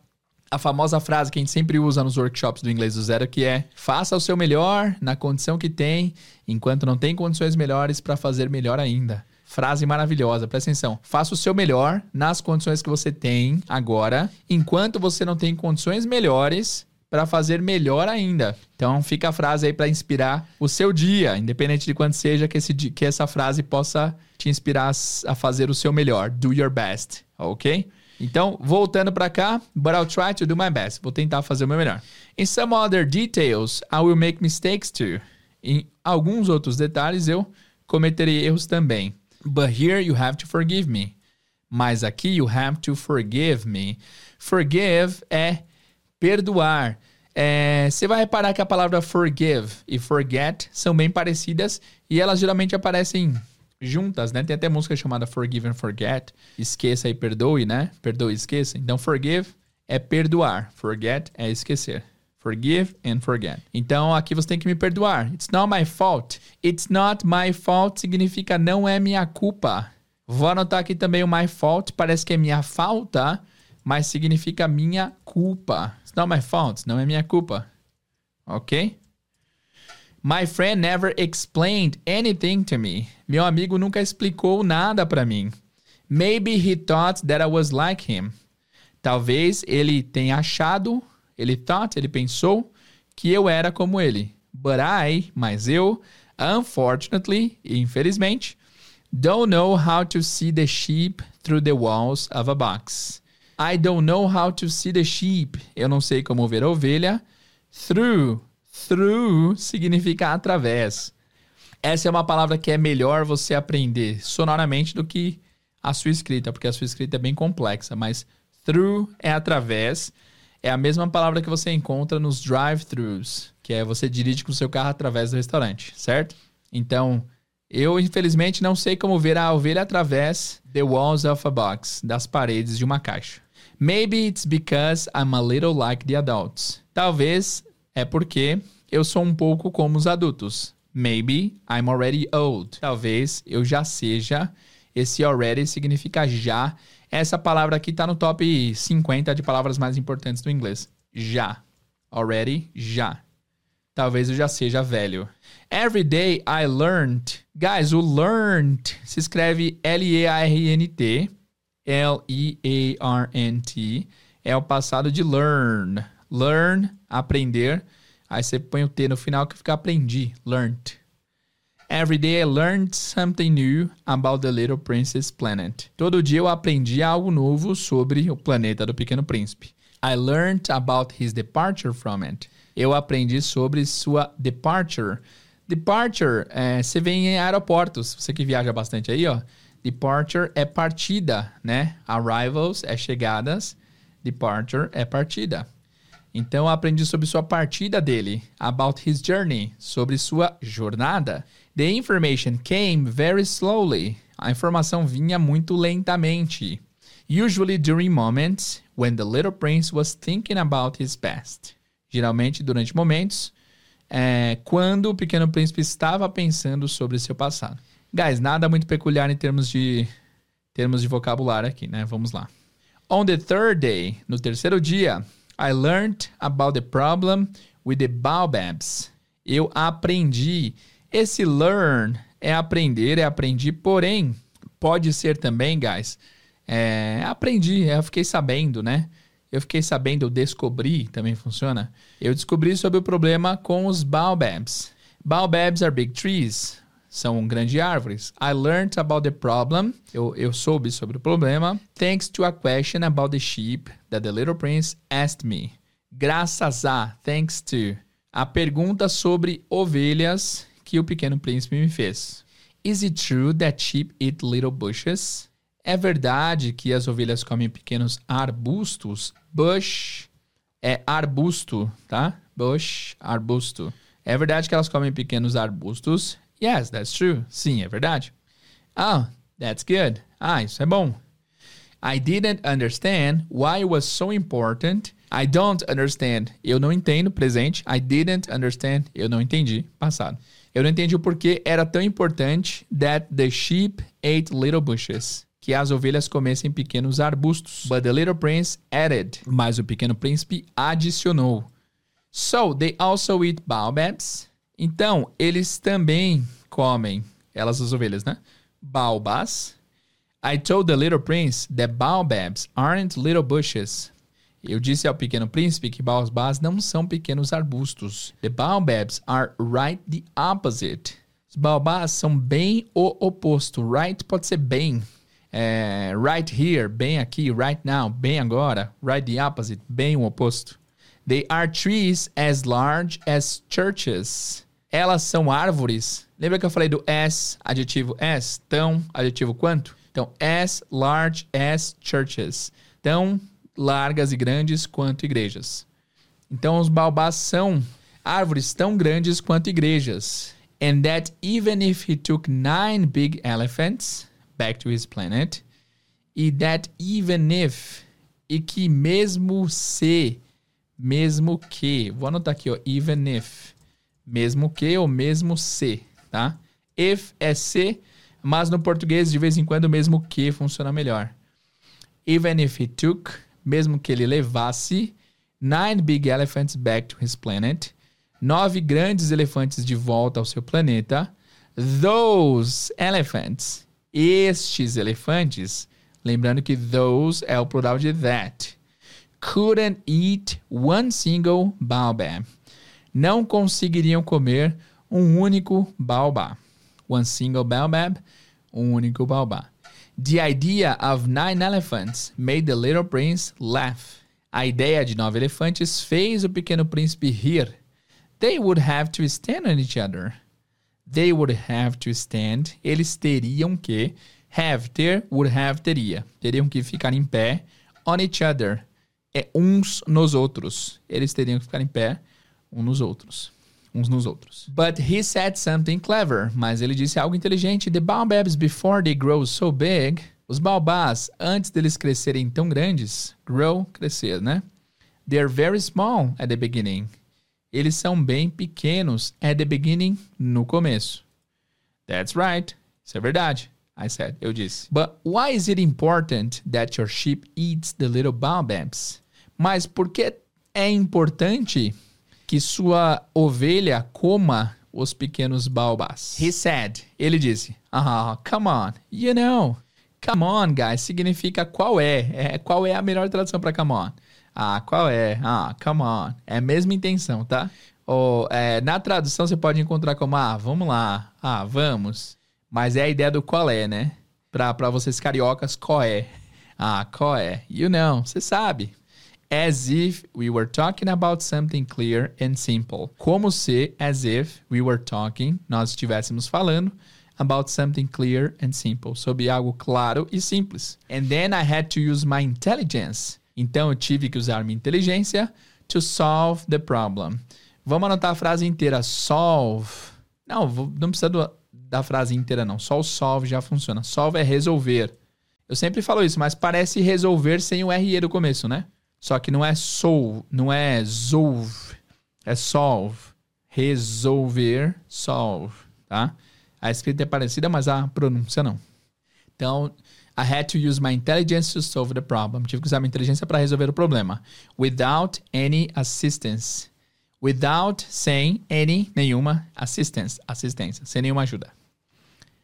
a famosa frase que a gente sempre usa nos workshops do inglês do zero, que é: faça o seu melhor na condição que tem, enquanto não tem condições melhores para fazer melhor ainda. Frase maravilhosa, presta atenção. Faça o seu melhor nas condições que você tem agora, enquanto você não tem condições melhores para fazer melhor ainda. Então fica a frase aí para inspirar o seu dia, independente de quanto seja que, esse, que essa frase possa te inspirar a fazer o seu melhor. Do your best, ok? Então, voltando para cá, but I'll try to do my best. Vou tentar fazer o meu melhor. In some other details, I will make mistakes too. Em alguns outros detalhes, eu cometerei erros também. But here you have to forgive me. Mas aqui you have to forgive me. Forgive é perdoar. É, você vai reparar que a palavra forgive e forget são bem parecidas e elas geralmente aparecem juntas, né? Tem até música chamada Forgive and Forget. Esqueça e perdoe, né? Perdoe e esqueça. Então, forgive é perdoar. Forget é esquecer. Forgive and forget. Então, aqui você tem que me perdoar. It's not my fault. It's not my fault significa não é minha culpa. Vou anotar aqui também o my fault. Parece que é minha falta, mas significa minha culpa. It's not my fault. Não é minha culpa. Ok? My friend never explained anything to me. Meu amigo nunca explicou nada para mim. Maybe he thought that I was like him. Talvez ele tenha achado, ele thought, ele pensou que eu era como ele. But I, mas eu, unfortunately, infelizmente, don't know how to see the sheep through the walls of a box. I don't know how to see the sheep. Eu não sei como ver a ovelha through Through significa através. Essa é uma palavra que é melhor você aprender sonoramente do que a sua escrita, porque a sua escrita é bem complexa, mas through é através. É a mesma palavra que você encontra nos drive-thrus, que é você dirige com o seu carro através do restaurante, certo? Então, eu infelizmente não sei como ver a ovelha através the walls of a box, das paredes de uma caixa. Maybe it's because I'm a little like the adults. Talvez é porque eu sou um pouco como os adultos. Maybe I'm already old. Talvez eu já seja. Esse already significa já. Essa palavra aqui está no top 50 de palavras mais importantes do inglês. Já. Already, já. Talvez eu já seja velho. Every day I learned. Guys, o learned se escreve L-E-A-R-N-T. L-E-A-R-N-T. É o passado de learn. Learn, aprender. Aí você põe o T no final que fica aprendi, learned. Every day I learned something new about the Little Princess Planet. Todo dia eu aprendi algo novo sobre o planeta do Pequeno Príncipe. I learned about his departure from it. Eu aprendi sobre sua departure. Departure, é, você vê em aeroportos, você que viaja bastante aí, ó. Departure é partida, né? Arrivals é chegadas. Departure é partida. Então eu aprendi sobre sua partida dele, about his journey, sobre sua jornada. The information came very slowly. A informação vinha muito lentamente. Usually during moments when the little prince was thinking about his past. Geralmente durante momentos é, quando o pequeno príncipe estava pensando sobre seu passado. Guys, nada muito peculiar em termos de termos de vocabulário aqui, né? Vamos lá. On the third day, no terceiro dia, I learned about the problem with the baobabs. Eu aprendi. Esse learn é aprender, é aprendi, porém, pode ser também, guys, é, aprendi, eu fiquei sabendo, né? Eu fiquei sabendo, eu descobri, também funciona. Eu descobri sobre o problema com os baobabs. Baobabs are big trees são grandes árvores. I learned about the problem. Eu, eu soube sobre o problema. Thanks to a question about the sheep that the little prince asked me. Graças a, thanks to. a pergunta sobre ovelhas que o pequeno príncipe me fez. Is it true that sheep eat little bushes? É verdade que as ovelhas comem pequenos arbustos? Bush é arbusto, tá? Bush, arbusto. É verdade que elas comem pequenos arbustos? Yes, that's true. Sim, é verdade. Oh, that's good. Ah, isso é bom. I didn't understand why it was so important. I don't understand. Eu não entendo. Presente. I didn't understand. Eu não entendi. Passado. Eu não entendi o porquê era tão importante that the sheep ate little bushes. Que as ovelhas comessem pequenos arbustos. But the little prince added. Mas o pequeno príncipe adicionou. So, they also eat baobabs. Então, eles também comem, elas as ovelhas, né? Baobás. I told the little prince that baobabs aren't little bushes. Eu disse ao pequeno príncipe que baobás não são pequenos arbustos. The baobabs are right the opposite. Os baobás são bem o oposto. Right pode ser bem. É, right here, bem aqui. Right now, bem agora. Right the opposite, bem o oposto. They are trees as large as churches. Elas são árvores. Lembra que eu falei do as, adjetivo as? Tão, adjetivo quanto? Então, as large as churches. Tão largas e grandes quanto igrejas. Então, os baobás são árvores tão grandes quanto igrejas. And that even if he took nine big elephants back to his planet, e that even if, e que mesmo se, mesmo que, vou anotar aqui, ó, even if, mesmo que ou mesmo se, tá? If é se, mas no português de vez em quando mesmo que funciona melhor. Even if he took, mesmo que ele levasse, nine big elephants back to his planet, nove grandes elefantes de volta ao seu planeta, those elephants, estes elefantes, lembrando que those é o plural de that, couldn't eat one single baobab. Não conseguiriam comer um único baobá. One single baobab, um único baobá. The idea of nine elephants made the little prince laugh. A ideia de nove elefantes fez o pequeno príncipe rir. They would have to stand on each other. They would have to stand. Eles teriam que have ter would have teria. Teriam que ficar em pé on each other. É uns nos outros. Eles teriam que ficar em pé uns nos outros. Uns nos outros. But he said something clever. Mas ele disse algo inteligente. The baobabs before they grow so big. Os baobás, antes deles crescerem tão grandes, grow, crescer, né? They're very small at the beginning. Eles são bem pequenos at the beginning, no começo. That's right. Isso é verdade. I said, eu disse. But why is it important that your sheep eats the little baobabs? Mas por que é importante que sua ovelha coma os pequenos baobás? He said, ele disse, ah, uh, come on, you know. Come on, guys, significa qual é. é qual é a melhor tradução para come on? Ah, qual é? Ah, come on. É a mesma intenção, tá? Ou, é, na tradução você pode encontrar como, ah, vamos lá. Ah, vamos. Mas é a ideia do qual é, né? Pra, pra vocês cariocas, qual é? Ah, qual é? You know, você sabe. As if we were talking about something clear and simple. Como se, as if we were talking, nós estivéssemos falando about something clear and simple. Sobre algo claro e simples. And then I had to use my intelligence. Então eu tive que usar minha inteligência to solve the problem. Vamos anotar a frase inteira. Solve. Não, não precisa do, da frase inteira, não. Só o solve já funciona. Solve é resolver. Eu sempre falo isso, mas parece resolver sem o RE do começo, né? Só que não é solve, não é solve, é solve. Resolver, solve, tá? A escrita é parecida, mas a pronúncia não. Então, I had to use my intelligence to solve the problem. Tive que usar minha inteligência para resolver o problema. Without any assistance. Without, sem, any, nenhuma assistance. Assistência, sem nenhuma ajuda.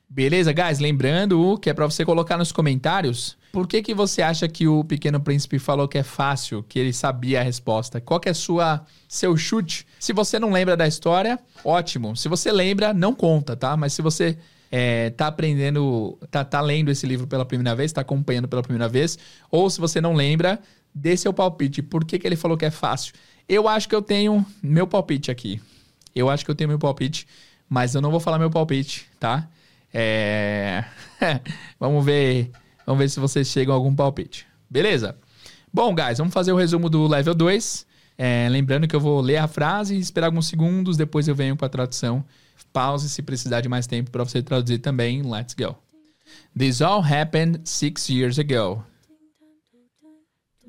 Beleza, guys? Lembrando que é para você colocar nos comentários por que, que você acha que o Pequeno Príncipe falou que é fácil, que ele sabia a resposta. Qual que é sua seu chute? Se você não lembra da história, ótimo. Se você lembra, não conta, tá? Mas se você é, tá aprendendo, tá, tá lendo esse livro pela primeira vez, tá acompanhando pela primeira vez, ou se você não lembra, dê seu palpite. Por que, que ele falou que é fácil? Eu acho que eu tenho meu palpite aqui. Eu acho que eu tenho meu palpite, mas eu não vou falar meu palpite, tá? É... vamos ver, vamos ver se vocês chegam a algum palpite. Beleza? Bom, guys, vamos fazer o resumo do level 2. É, lembrando que eu vou ler a frase, esperar alguns segundos, depois eu venho com a tradução. Pause se precisar de mais tempo para você traduzir também. Let's go. This all happened six years ago.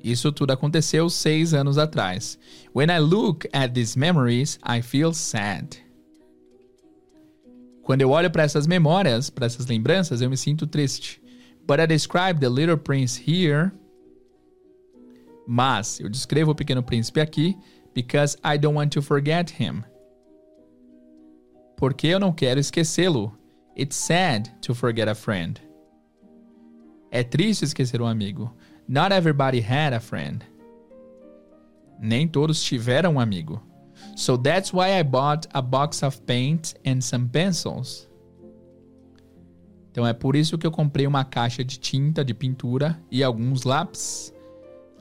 Isso tudo aconteceu seis anos atrás. When I look at these memories, I feel sad. Quando eu olho para essas memórias, para essas lembranças, eu me sinto triste. But I describe the little prince here. Mas eu descrevo o pequeno príncipe aqui because I don't want to forget him. Porque eu não quero esquecê-lo. It's sad to forget a friend. É triste esquecer um amigo. Not everybody had a friend. Nem todos tiveram um amigo. So that's why I bought a box of paint and some pencils. Então é por isso que eu comprei uma caixa de tinta de pintura e alguns lápis.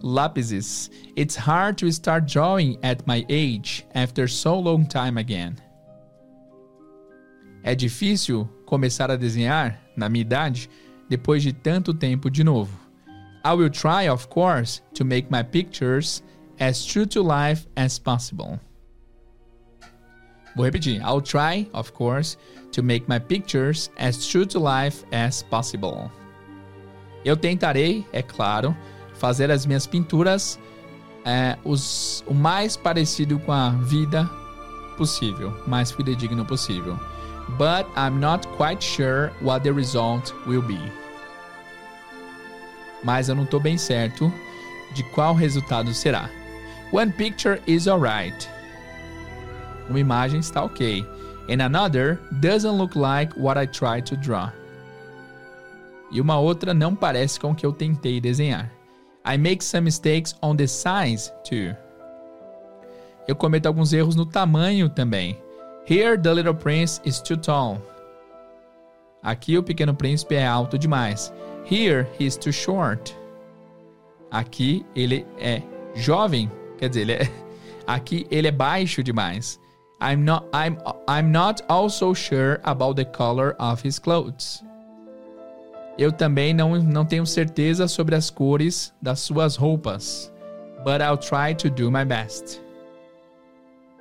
Lápises. It's hard to start drawing at my age after so long time again. É difícil começar a desenhar na minha idade depois de tanto tempo de novo. I will try, of course, to make my pictures as true to life as possible. Vou repetir. I'll try, of course, to make my pictures as true to life as possible. Eu tentarei, é claro, fazer as minhas pinturas é, os, o mais parecido com a vida possível, mais fidedigno possível. But I'm not quite sure what the result will be. Mas eu não estou bem certo de qual resultado será. One picture is alright. Uma imagem está ok. And another doesn't look like what I tried to draw. E uma outra não parece com o que eu tentei desenhar. I make some mistakes on the size too. Eu cometo alguns erros no tamanho também. Here the little prince is too tall. Aqui o pequeno príncipe é alto demais. Here he is too short. Aqui ele é jovem, quer dizer, ele é, aqui ele é baixo demais. I'm not I'm I'm not also sure about the color of his clothes. Eu também não, não tenho certeza sobre as cores das suas roupas. But I'll try to do my best.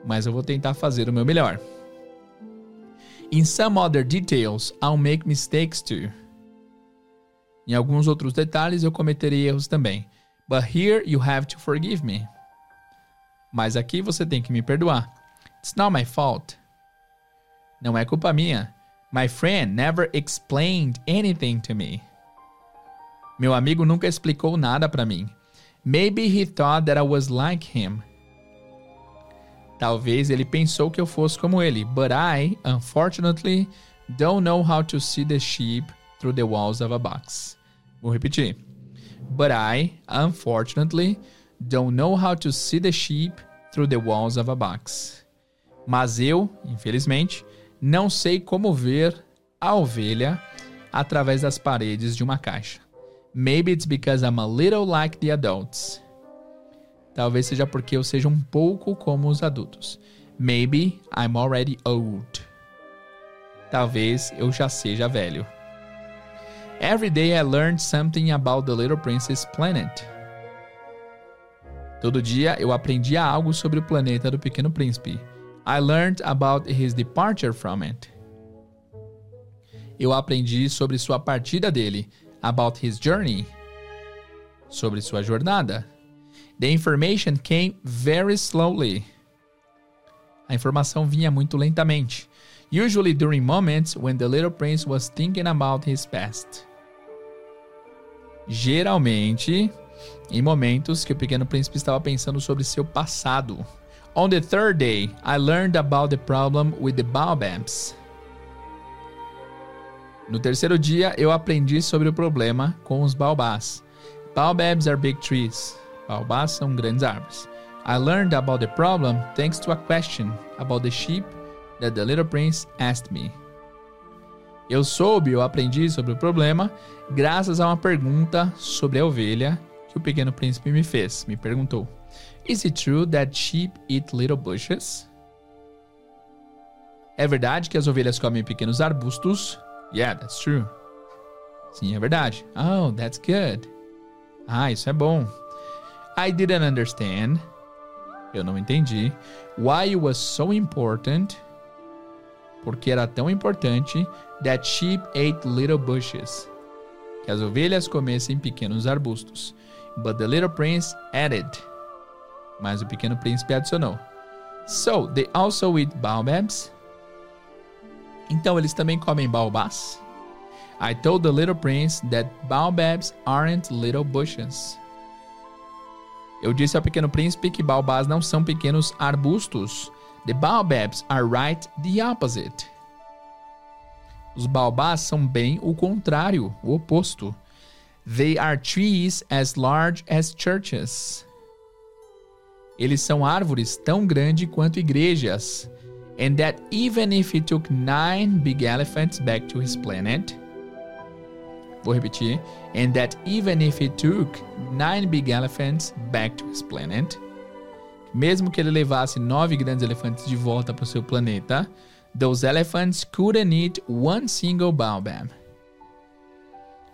Mas eu vou tentar fazer o meu melhor. In some other details, I'll make mistakes too. Em alguns outros detalhes eu cometerei erros também. But here you have to forgive me. Mas aqui você tem que me perdoar. It's not my fault. Não é culpa minha. My friend never explained anything to me. Meu amigo nunca explicou nada para mim. Maybe he thought that I was like him. Talvez ele pensou que eu fosse como ele, but I, unfortunately, don't know how to see the sheep through the walls of a box. Vou repetir. But I, unfortunately, don't know how to see the sheep through the walls of a box. Mas eu, infelizmente, não sei como ver a ovelha através das paredes de uma caixa. Maybe it's because I'm a little like the adults. Talvez seja porque eu seja um pouco como os adultos. Maybe I'm already old. Talvez eu já seja velho. Every day I learned something about the Little Princess planet. Todo dia eu aprendia algo sobre o planeta do Pequeno Príncipe. I learned about his departure from it. Eu aprendi sobre sua partida dele, about his journey, sobre sua jornada. The information came very slowly. A informação vinha muito lentamente, usually during moments when the little prince was thinking about his past. Geralmente, em momentos que o pequeno príncipe estava pensando sobre seu passado. On the third day, I learned about the problem with the baobabs. No terceiro dia, eu aprendi sobre o problema com os baobás. Baobabs are big trees. Baobás são grandes árvores. I learned about the problem thanks to a question about the sheep that the little prince asked me. Eu soube, eu aprendi sobre o problema graças a uma pergunta sobre a ovelha que o pequeno príncipe me fez. Me perguntou: Is it true that sheep eat little bushes? É verdade que as ovelhas comem pequenos arbustos? Yeah, that's true. Sim, é verdade. Oh, that's good. Ah, isso é bom. I didn't understand. Eu não entendi. Why it was so important. Porque era tão importante that sheep ate little bushes. Que as ovelhas comessem pequenos arbustos. But the little prince added. Mas o pequeno príncipe adicionou. So, they also eat baobabs? Então eles também comem baobás? I told the little prince that baobabs aren't little bushes. Eu disse ao pequeno príncipe que baobás não são pequenos arbustos. The baobabs are right the opposite. Os baobás são bem o contrário, o oposto. They are trees as large as churches. Eles são árvores tão grandes quanto igrejas. And that even if he took nine big elephants back to his planet, Vou repetir. And that even if he took nine big elephants back to his planet, mesmo que ele levasse nove grandes elefantes de volta para o seu planeta, those elephants couldn't eat one single baobab.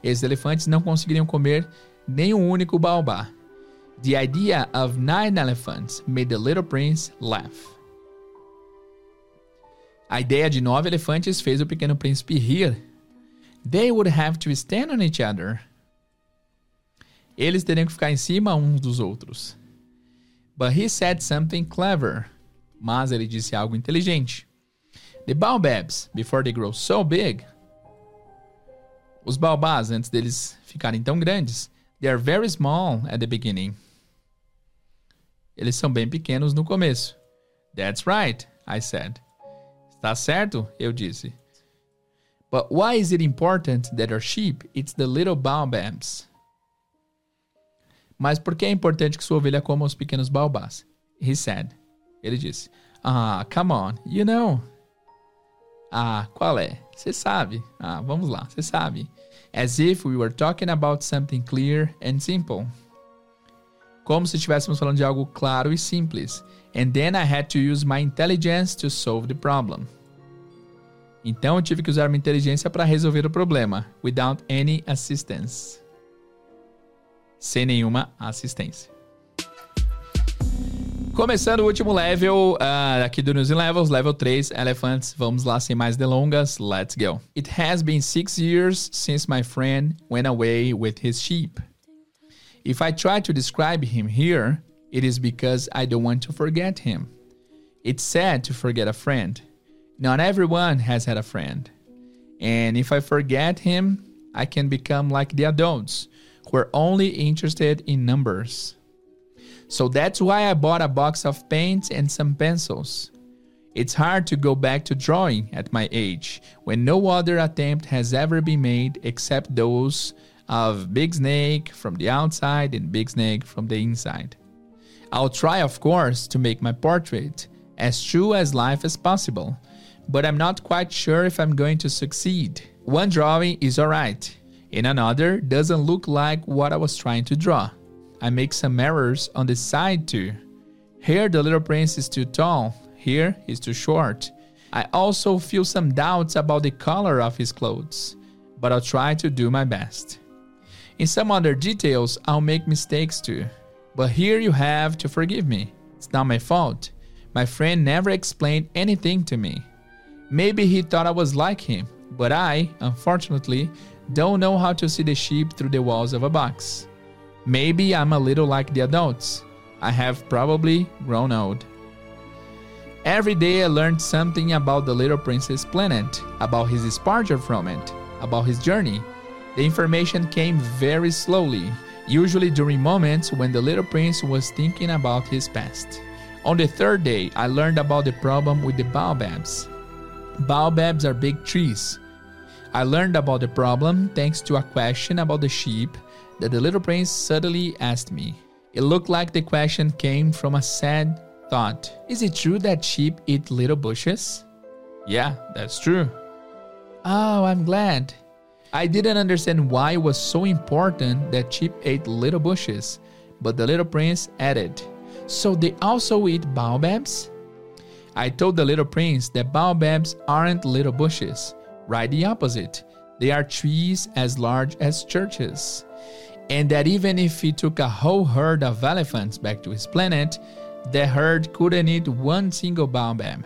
Esses elefantes não conseguiriam comer nem um único baobá. The idea of nine elephants made the little prince laugh. A ideia de nove elefantes fez o pequeno príncipe rir. They would have to stand on each other. Eles teriam que ficar em cima uns dos outros. But he said something clever. Mas ele disse algo inteligente. The baobabs, before they grow so big, os baobás, antes deles ficarem tão grandes, they are very small at the beginning. Eles são bem pequenos no começo. That's right, I said. Está certo? Eu disse. But why is it important that our sheep eats the little baobabs? Mas por que é importante que sua ovelha coma os pequenos baobás? He said. Ele disse. Ah, come on, you know. Ah, qual é? Você sabe. Ah, vamos lá, você sabe. As if we were talking about something clear and simple. Como se estivéssemos falando de algo claro e simples. And then I had to use my intelligence to solve the problem. Então eu tive que usar minha inteligência para resolver o problema, without any assistance. Sem nenhuma assistência. Começando o último level uh, aqui do News in Levels, level 3, Elephants. Vamos lá, sem mais delongas, let's go. It has been six years since my friend went away with his sheep. If I try to describe him here, it is because I don't want to forget him. It's sad to forget a friend. Not everyone has had a friend. And if I forget him, I can become like the adults who are only interested in numbers. So that's why I bought a box of paints and some pencils. It's hard to go back to drawing at my age when no other attempt has ever been made except those of Big Snake from the outside and Big Snake from the inside. I'll try, of course, to make my portrait as true as life as possible but I'm not quite sure if I'm going to succeed. One drawing is alright, and another doesn't look like what I was trying to draw. I make some errors on the side too. Here the little prince is too tall, here he's too short. I also feel some doubts about the color of his clothes, but I'll try to do my best. In some other details, I'll make mistakes too. But here you have to forgive me. It's not my fault. My friend never explained anything to me. Maybe he thought I was like him, but I, unfortunately, don't know how to see the sheep through the walls of a box. Maybe I'm a little like the adults. I have probably grown old. Every day I learned something about the little prince's planet, about his departure from it, about his journey. The information came very slowly, usually during moments when the little prince was thinking about his past. On the third day, I learned about the problem with the baobabs. Baobabs are big trees. I learned about the problem thanks to a question about the sheep that the little prince suddenly asked me. It looked like the question came from a sad thought. Is it true that sheep eat little bushes? Yeah, that's true. Oh, I'm glad. I didn't understand why it was so important that sheep ate little bushes, but the little prince added, So they also eat baobabs? I told the little prince that baobabs aren't little bushes, right the opposite. They are trees as large as churches. And that even if he took a whole herd of elephants back to his planet, the herd couldn't eat one single baobab.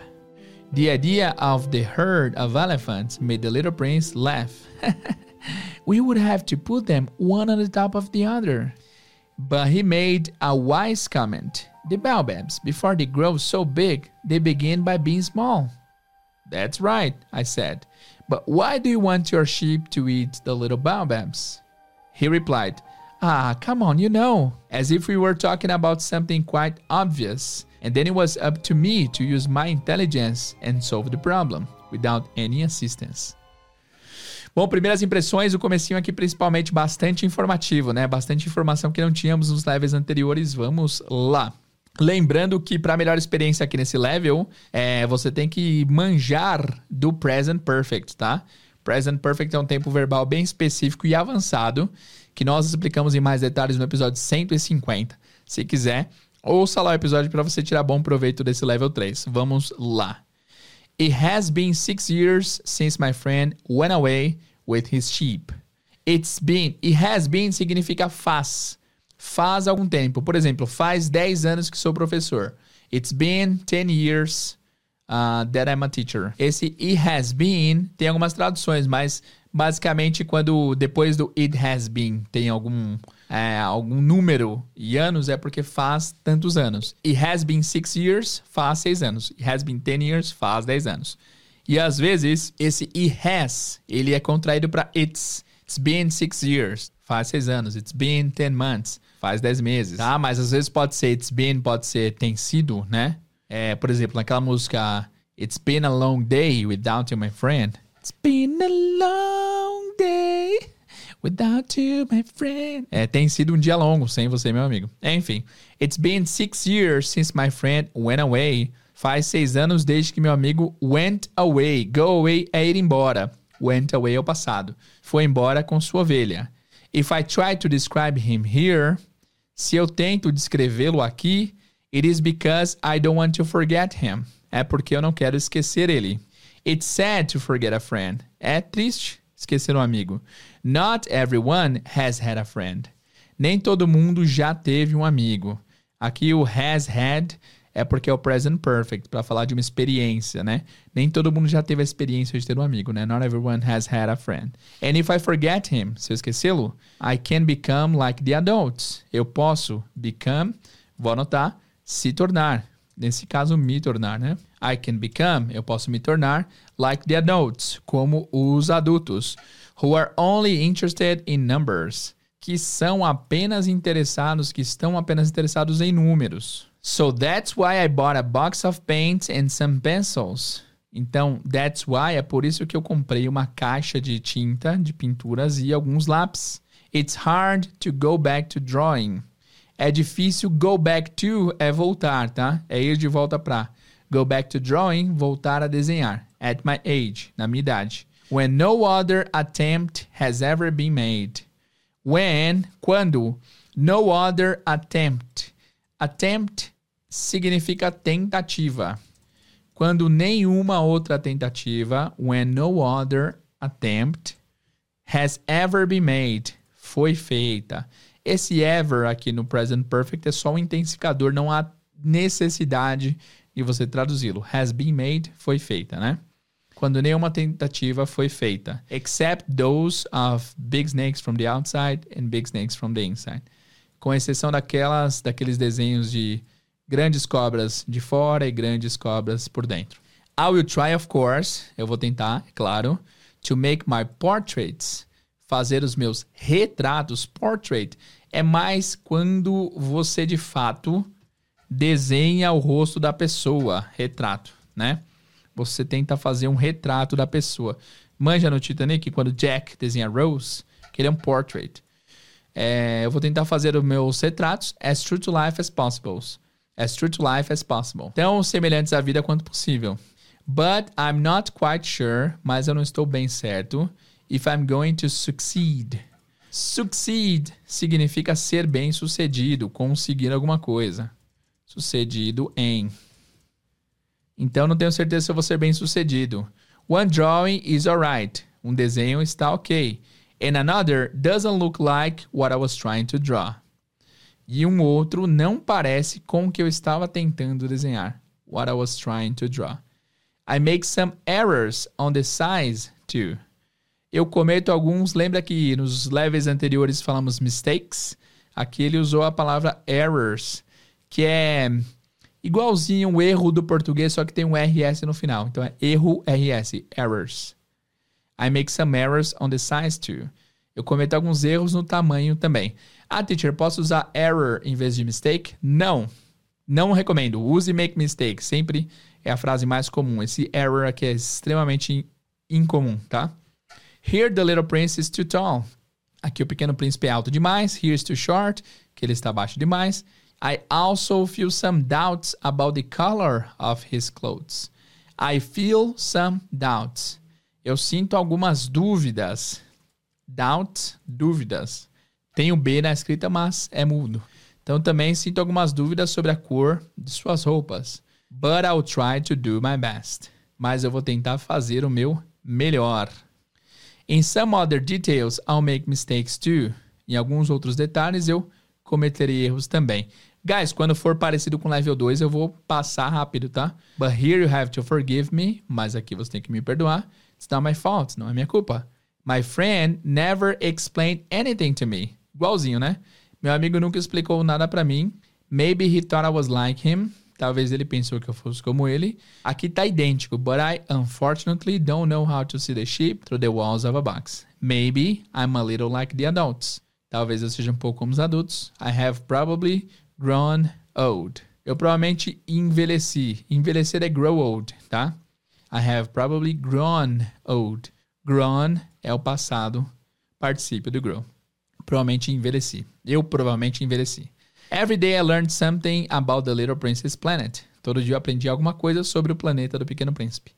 The idea of the herd of elephants made the little prince laugh. we would have to put them one on the top of the other. But he made a wise comment. The baobabs, before they grow so big, they begin by being small. That's right, I said. But why do you want your sheep to eat the little baobabs? He replied, Ah, come on, you know, as if we were talking about something quite obvious. And then it was up to me to use my intelligence and solve the problem without any assistance. Bom, primeiras impressões, o comecinho aqui principalmente bastante informativo, né? Bastante informação que não tínhamos nos levels anteriores. Vamos lá. Lembrando que para melhor experiência aqui nesse level, é, você tem que manjar do present perfect, tá? Present perfect é um tempo verbal bem específico e avançado que nós explicamos em mais detalhes no episódio 150. Se quiser, ouça lá o episódio para você tirar bom proveito desse level 3. Vamos lá. It has been six years since my friend went away with his sheep. It's been, it has been significa faz. Faz algum tempo. Por exemplo, faz 10 anos que sou professor. It's been 10 years uh, that I'm a teacher. Esse it has been tem algumas traduções, mas basicamente quando depois do it has been tem algum é, algum número e anos é porque faz tantos anos. It has been six years faz seis anos. It has been ten years faz dez anos. E às vezes esse it has ele é contraído para it's. It's been six years faz seis anos. It's been ten months faz dez meses. Tá, mas às vezes pode ser it's been, pode ser tem sido, né? É, por exemplo, naquela música It's been a long day without you, my friend. It's been a long day without you, my friend. É, tem sido um dia longo sem você, meu amigo. Enfim, it's been six years since my friend went away. Faz seis anos desde que meu amigo went away. Go away é ir embora. Went away é o passado. Foi embora com sua ovelha. If I try to describe him here, se eu tento descrevê-lo aqui, it is because I don't want to forget him. É porque eu não quero esquecer ele. It's sad to forget a friend. É triste esquecer um amigo. Not everyone has had a friend. Nem todo mundo já teve um amigo. Aqui o has had é porque é o present perfect, para falar de uma experiência, né? Nem todo mundo já teve a experiência de ter um amigo, né? Not everyone has had a friend. And if I forget him, se eu esquecê-lo, I can become like the adults. Eu posso become, vou anotar, se tornar. Nesse caso, me tornar, né? I can become, eu posso me tornar, like the adults, como os adultos, who are only interested in numbers, que são apenas interessados, que estão apenas interessados em números. So that's why I bought a box of paints and some pencils. Então, that's why é por isso que eu comprei uma caixa de tinta, de pinturas e alguns lápis. It's hard to go back to drawing. É difícil go back to é voltar, tá? É ir de volta para. Go back to drawing, voltar a desenhar. At my age, na minha idade. When no other attempt has ever been made. When, quando, no other attempt. Attempt significa tentativa. Quando nenhuma outra tentativa, when no other attempt has ever been made, foi feita. Esse ever aqui no present perfect é só um intensificador, não há necessidade de você traduzi-lo. Has been made foi feita, né? Quando nenhuma tentativa foi feita, except those of big snakes from the outside and big snakes from the inside. Com exceção daquelas daqueles desenhos de grandes cobras de fora e grandes cobras por dentro. I will try, of course, eu vou tentar, é claro, to make my portraits, fazer os meus retratos. Portrait é mais quando você de fato desenha o rosto da pessoa, retrato, né? Você tenta fazer um retrato da pessoa. Manja no Titanic quando Jack desenha Rose, que ele é um portrait. É, eu vou tentar fazer os meus retratos as true to life as possible. As true to life as possible. Tão semelhantes à vida quanto possível. But I'm not quite sure, mas eu não estou bem certo. if I'm going to succeed. Succeed significa ser bem sucedido, conseguir alguma coisa. Sucedido em. Então não tenho certeza se eu vou ser bem sucedido. One drawing is alright. Um desenho está ok. And another doesn't look like what I was trying to draw. E um outro não parece com o que eu estava tentando desenhar. What I was trying to draw. I make some errors on the size too. Eu cometo alguns. Lembra que nos levels anteriores falamos mistakes? Aqui ele usou a palavra errors, que é igualzinho o erro do português, só que tem um RS no final. Então é erro RS, errors. I make some errors on the size too. Eu cometo alguns erros no tamanho também. Ah, teacher, posso usar error em vez de mistake? Não. Não recomendo. Use make mistake. Sempre é a frase mais comum. Esse error aqui é extremamente incomum, tá? Here the little prince is too tall. Aqui o pequeno príncipe é alto demais. Here is too short, que ele está baixo demais. I also feel some doubts about the color of his clothes. I feel some doubts. Eu sinto algumas dúvidas. Doubt, dúvidas. Tem o B na escrita, mas é mudo. Então também sinto algumas dúvidas sobre a cor de suas roupas. But I'll try to do my best. Mas eu vou tentar fazer o meu melhor. In some other details, I'll make mistakes too. Em alguns outros detalhes, eu cometerei erros também. Guys, quando for parecido com level 2, eu vou passar rápido, tá? But here you have to forgive me. Mas aqui você tem que me perdoar. It's not my fault, não é minha culpa. My friend never explained anything to me. Igualzinho, né? Meu amigo nunca explicou nada para mim. Maybe he thought I was like him. Talvez ele pensou que eu fosse como ele. Aqui tá idêntico, but I unfortunately don't know how to see the sheep through the walls of a box. Maybe I'm a little like the adults. Talvez eu seja um pouco como os adultos. I have probably grown old. Eu provavelmente envelheci. Envelhecer é grow old, tá? I have probably grown old. Grown é o passado particípio do grow. Provavelmente envelheci. Eu provavelmente envelheci. Every day I learned something about the Little Princess planet. Todo dia eu aprendi alguma coisa sobre o planeta do Pequeno Príncipe.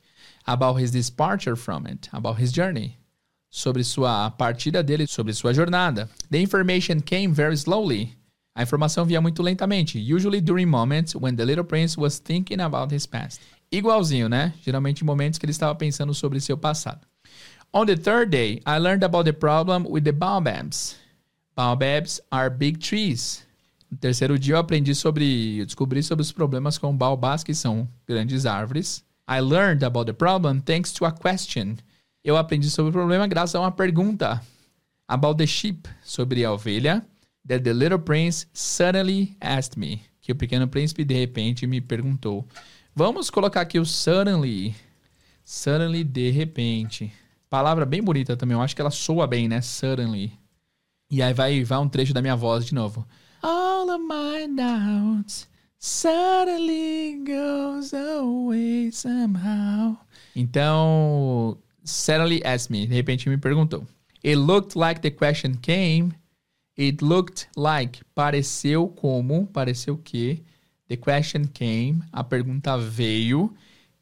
About his departure from it. About his journey. Sobre sua partida dele, sobre sua jornada. The information came very slowly. A informação via muito lentamente, usually during moments when the little prince was thinking about his past. Igualzinho, né? Geralmente em momentos que ele estava pensando sobre seu passado. On the third day, I learned about the problem with the baobabs. Baobabs are big trees. No terceiro dia eu aprendi sobre, eu descobri sobre os problemas com baobás, que são grandes árvores. I learned about the problem thanks to a question. Eu aprendi sobre o problema graças a uma pergunta. About the sheep, sobre a ovelha. That the little prince suddenly asked me. Que o pequeno príncipe de repente me perguntou. Vamos colocar aqui o suddenly. Suddenly, de repente. Palavra bem bonita também. Eu acho que ela soa bem, né? Suddenly. E aí vai, vai um trecho da minha voz de novo. All of my doubts suddenly goes away somehow. Então, suddenly asked me. De repente me perguntou. It looked like the question came. It looked like. Pareceu como. Pareceu que. The question came. A pergunta veio.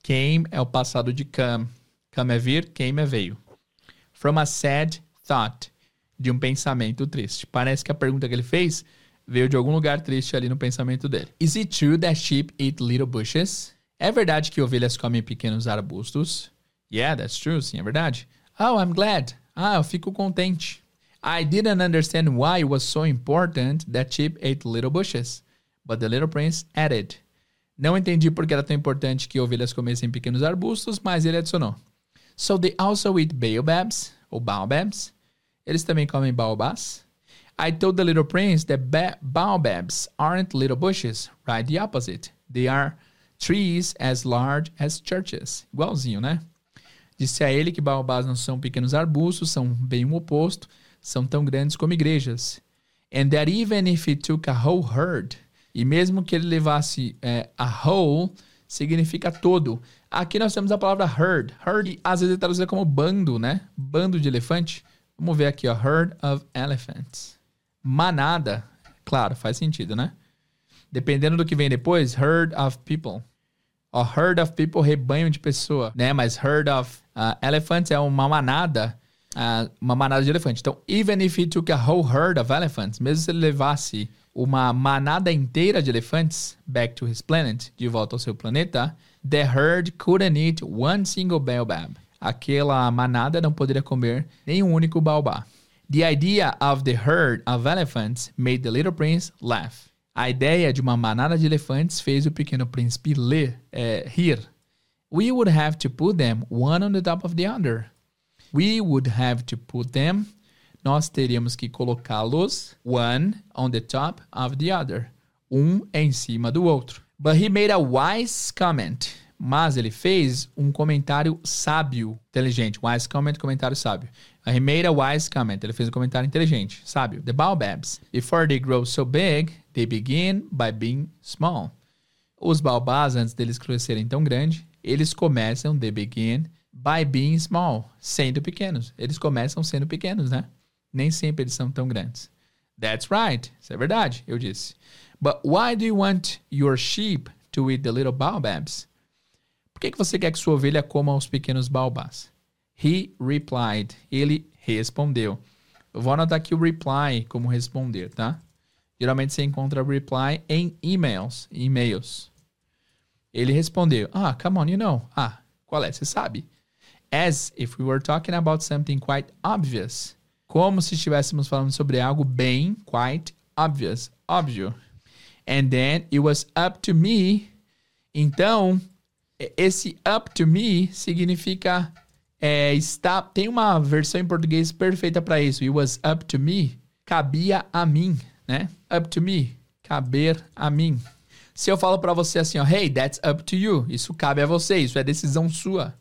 Came é o passado de come. Come é vir, came é veio. From a sad thought. De um pensamento triste. Parece que a pergunta que ele fez veio de algum lugar triste ali no pensamento dele. Is it true that sheep eat little bushes? É verdade que ovelhas comem pequenos arbustos? Yeah, that's true. Sim, é verdade. Oh, I'm glad. Ah, eu fico contente. I didn't understand why it was so important that sheep ate little bushes. But the little prince added. Não entendi porque era tão importante que ovelhas comessem pequenos arbustos, mas ele adicionou. So they also eat baobabs, ou baobabs. Eles também comem baobás. I told the little prince that ba baobabs aren't little bushes, right the opposite. They are trees as large as churches. Igualzinho, né? Disse a ele que baobás não são pequenos arbustos, são bem o oposto, são tão grandes como igrejas. And that even if he took a whole herd, e mesmo que ele levasse é, a whole, significa todo. Aqui nós temos a palavra herd. Herd, às vezes é traduzida como bando, né? Bando de elefante. Vamos ver aqui, ó. Herd of elephants. Manada. Claro, faz sentido, né? Dependendo do que vem depois, herd of people. Ó, herd of people, rebanho de pessoa, né? Mas herd of uh, elephants é uma manada. Ah, uma manada de elefante. Então, even if he took a whole herd of elephants, mesmo se ele levasse uma manada inteira de elefantes back to his planet, de volta ao seu planeta, the herd couldn't eat one single baobab. Aquela manada não poderia comer nenhum único baobá. The idea of the herd of elephants made the little prince laugh. A ideia de uma manada de elefantes fez o pequeno príncipe ler, é, rir. We would have to put them one on the top of the other. We would have to put them. Nós teríamos que colocá-los one on the top of the other. Um em cima do outro. But he made a wise comment. Mas ele fez um comentário sábio, inteligente. Wise comment, comentário sábio. He made a wise comment. Ele fez um comentário inteligente, sábio. The baobabs, before they grow so big, they begin by being small. Os baobás, antes deles crescerem tão grande, eles começam, they begin by being small, sendo pequenos. Eles começam sendo pequenos, né? Nem sempre eles são tão grandes. That's right. Isso é verdade, eu disse. But why do you want your sheep to eat the little baobabs? Por que, que você quer que sua ovelha coma os pequenos baobás? He replied. Ele respondeu. Eu vou anotar aqui o reply como responder, tá? Geralmente você encontra reply em emails. E-mails. Ele respondeu. Ah, come on, you know. Ah, qual é? Você sabe? As if we were talking about something quite obvious. Como se estivéssemos falando sobre algo bem, quite obvious, óbvio. And then it was up to me. Então, esse up to me significa é, está, tem uma versão em português perfeita para isso. It was up to me. Cabia a mim, né? Up to me. Caber a mim. Se eu falo para você assim, ó, hey, that's up to you. Isso cabe a você, isso é decisão sua.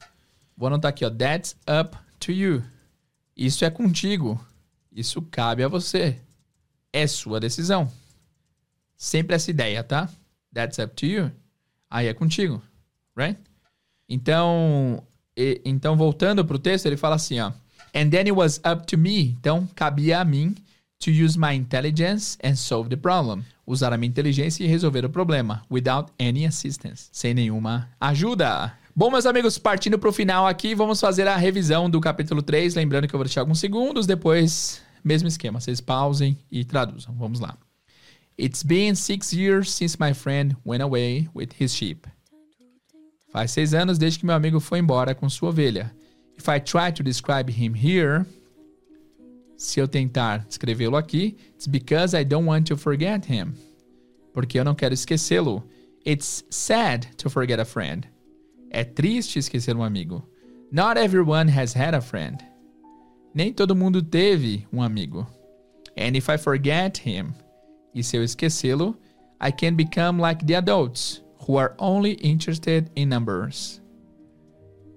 Vou anotar aqui, ó, that's up to you. Isso é contigo. Isso cabe a você. É sua decisão. Sempre essa ideia, tá? That's up to you. Aí é contigo, right? Então, e, então voltando pro texto, ele fala assim, ó. And then it was up to me. Então, cabia a mim to use my intelligence and solve the problem. Usar a minha inteligência e resolver o problema. Without any assistance. Sem nenhuma ajuda. Bom, meus amigos, partindo para o final aqui, vamos fazer a revisão do capítulo 3. Lembrando que eu vou deixar alguns segundos, depois, mesmo esquema. Vocês pausem e traduzam. Vamos lá. It's been six years since my friend went away with his sheep. Faz seis anos desde que meu amigo foi embora com sua ovelha. If I try to describe him here, se eu tentar escrevê-lo aqui, it's because I don't want to forget him. Porque eu não quero esquecê-lo. It's sad to forget a friend. É triste esquecer um amigo. Not everyone has had a friend. Nem todo mundo teve um amigo. And if I forget him, e se eu esquecê-lo, I can become like the adults who are only interested in numbers.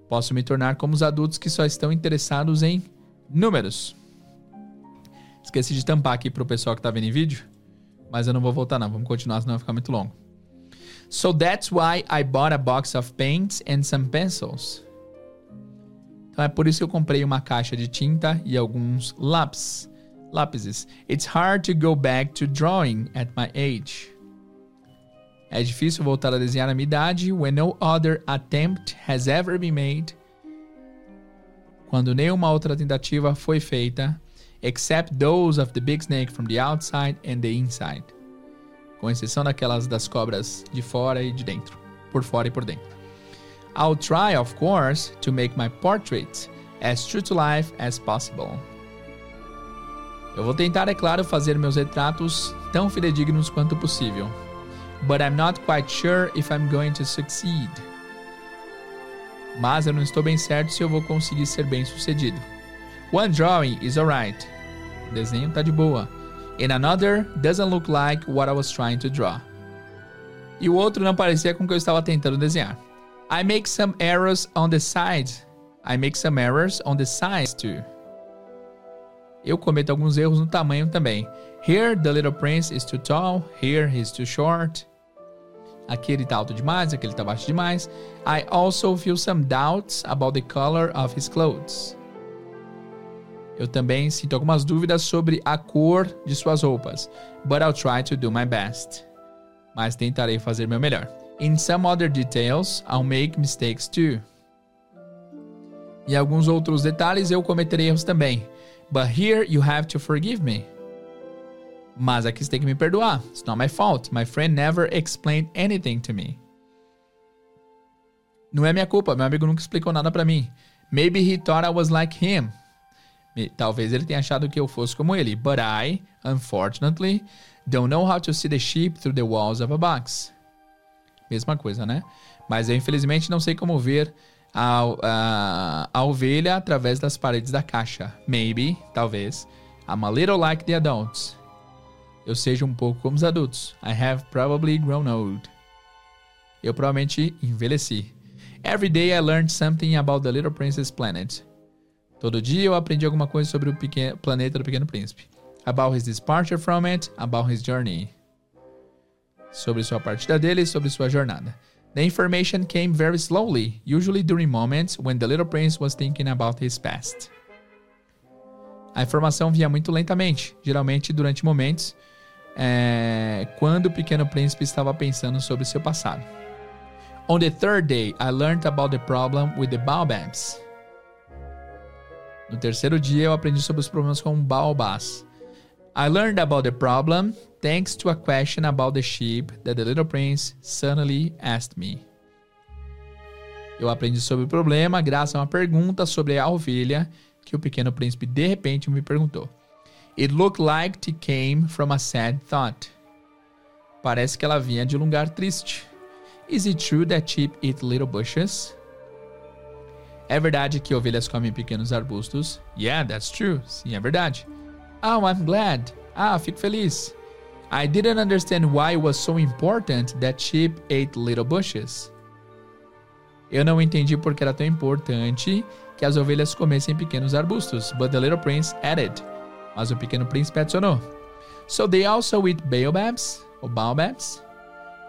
Posso me tornar como os adultos que só estão interessados em números. Esqueci de tampar aqui para o pessoal que está vendo em vídeo, mas eu não vou voltar não, vamos continuar senão vai ficar muito longo. So that's why I bought a box of paints and some pencils. Então é por isso que eu comprei uma caixa de tinta e alguns lápis, lápis. It's hard to go back to drawing at my age. É difícil voltar a desenhar na minha idade when no other attempt has ever been made. Quando nenhuma outra tentativa foi feita except those of the big snake from the outside and the inside. Com exceção daquelas das cobras de fora e de dentro, por fora e por dentro. I'll try, of course, to make my portrait as true to life as possible. Eu vou tentar, é claro, fazer meus retratos tão fidedignos quanto possível. But I'm not quite sure if I'm going to succeed. Mas eu não estou bem certo se eu vou conseguir ser bem sucedido. One drawing is alright. O desenho tá de boa. And another doesn't look like what I was trying to draw. E o outro não parecia com o que eu estava tentando desenhar. I make some errors on the sides. I make some errors on the sides too. Eu cometo alguns erros no tamanho também. Here the little prince is too tall. Here he's too short. Aqui ele tá alto demais, aqui ele tá baixo demais. I also feel some doubts about the color of his clothes. Eu também sinto algumas dúvidas sobre a cor de suas roupas, but I'll try to do my best. Mas tentarei fazer meu melhor. In some other details, I'll make mistakes too. E alguns outros detalhes eu cometerei erros também. But here you have to forgive me. Mas aqui você tem que me perdoar. It's not my fault. My friend never explained anything to me. Não é minha culpa. Meu amigo nunca explicou nada para mim. Maybe he thought I was like him. Talvez ele tenha achado que eu fosse como ele. But I, unfortunately, don't know how to see the sheep through the walls of a box. Mesma coisa, né? Mas eu infelizmente não sei como ver a, a, a ovelha através das paredes da caixa. Maybe, talvez. I'm a little like the adults. Eu seja um pouco como os adultos. I have probably grown old. Eu provavelmente envelheci. Every day I learned something about the Little Princess planet. Todo dia eu aprendi alguma coisa sobre o pequeno, planeta do Pequeno Príncipe. About his departure from it, about his journey. Sobre sua partida dele sobre sua jornada. The information came very slowly, usually during moments when the little prince was thinking about his past. A informação vinha muito lentamente, geralmente durante momentos é, quando o pequeno príncipe estava pensando sobre seu passado. On the third day, I learned about the problem with the baobabs. No terceiro dia, eu aprendi sobre os problemas com baobás. I learned about the problem thanks to a question about the sheep that the little prince suddenly asked me. Eu aprendi sobre o problema graças a uma pergunta sobre a ovelha que o pequeno príncipe de repente me perguntou. It looked like it came from a sad thought. Parece que ela vinha de um lugar triste. Is it true that sheep eat little bushes? É verdade que ovelhas comem pequenos arbustos? Yeah, that's true. Sim, é verdade. Oh, I'm glad. Ah, fico feliz. I didn't understand why it was so important that sheep ate little bushes. Eu não entendi porque era tão importante que as ovelhas comessem pequenos arbustos, but the little prince added. Mas o pequeno príncipe adicionou. So they also eat baobabs, ou baobabs.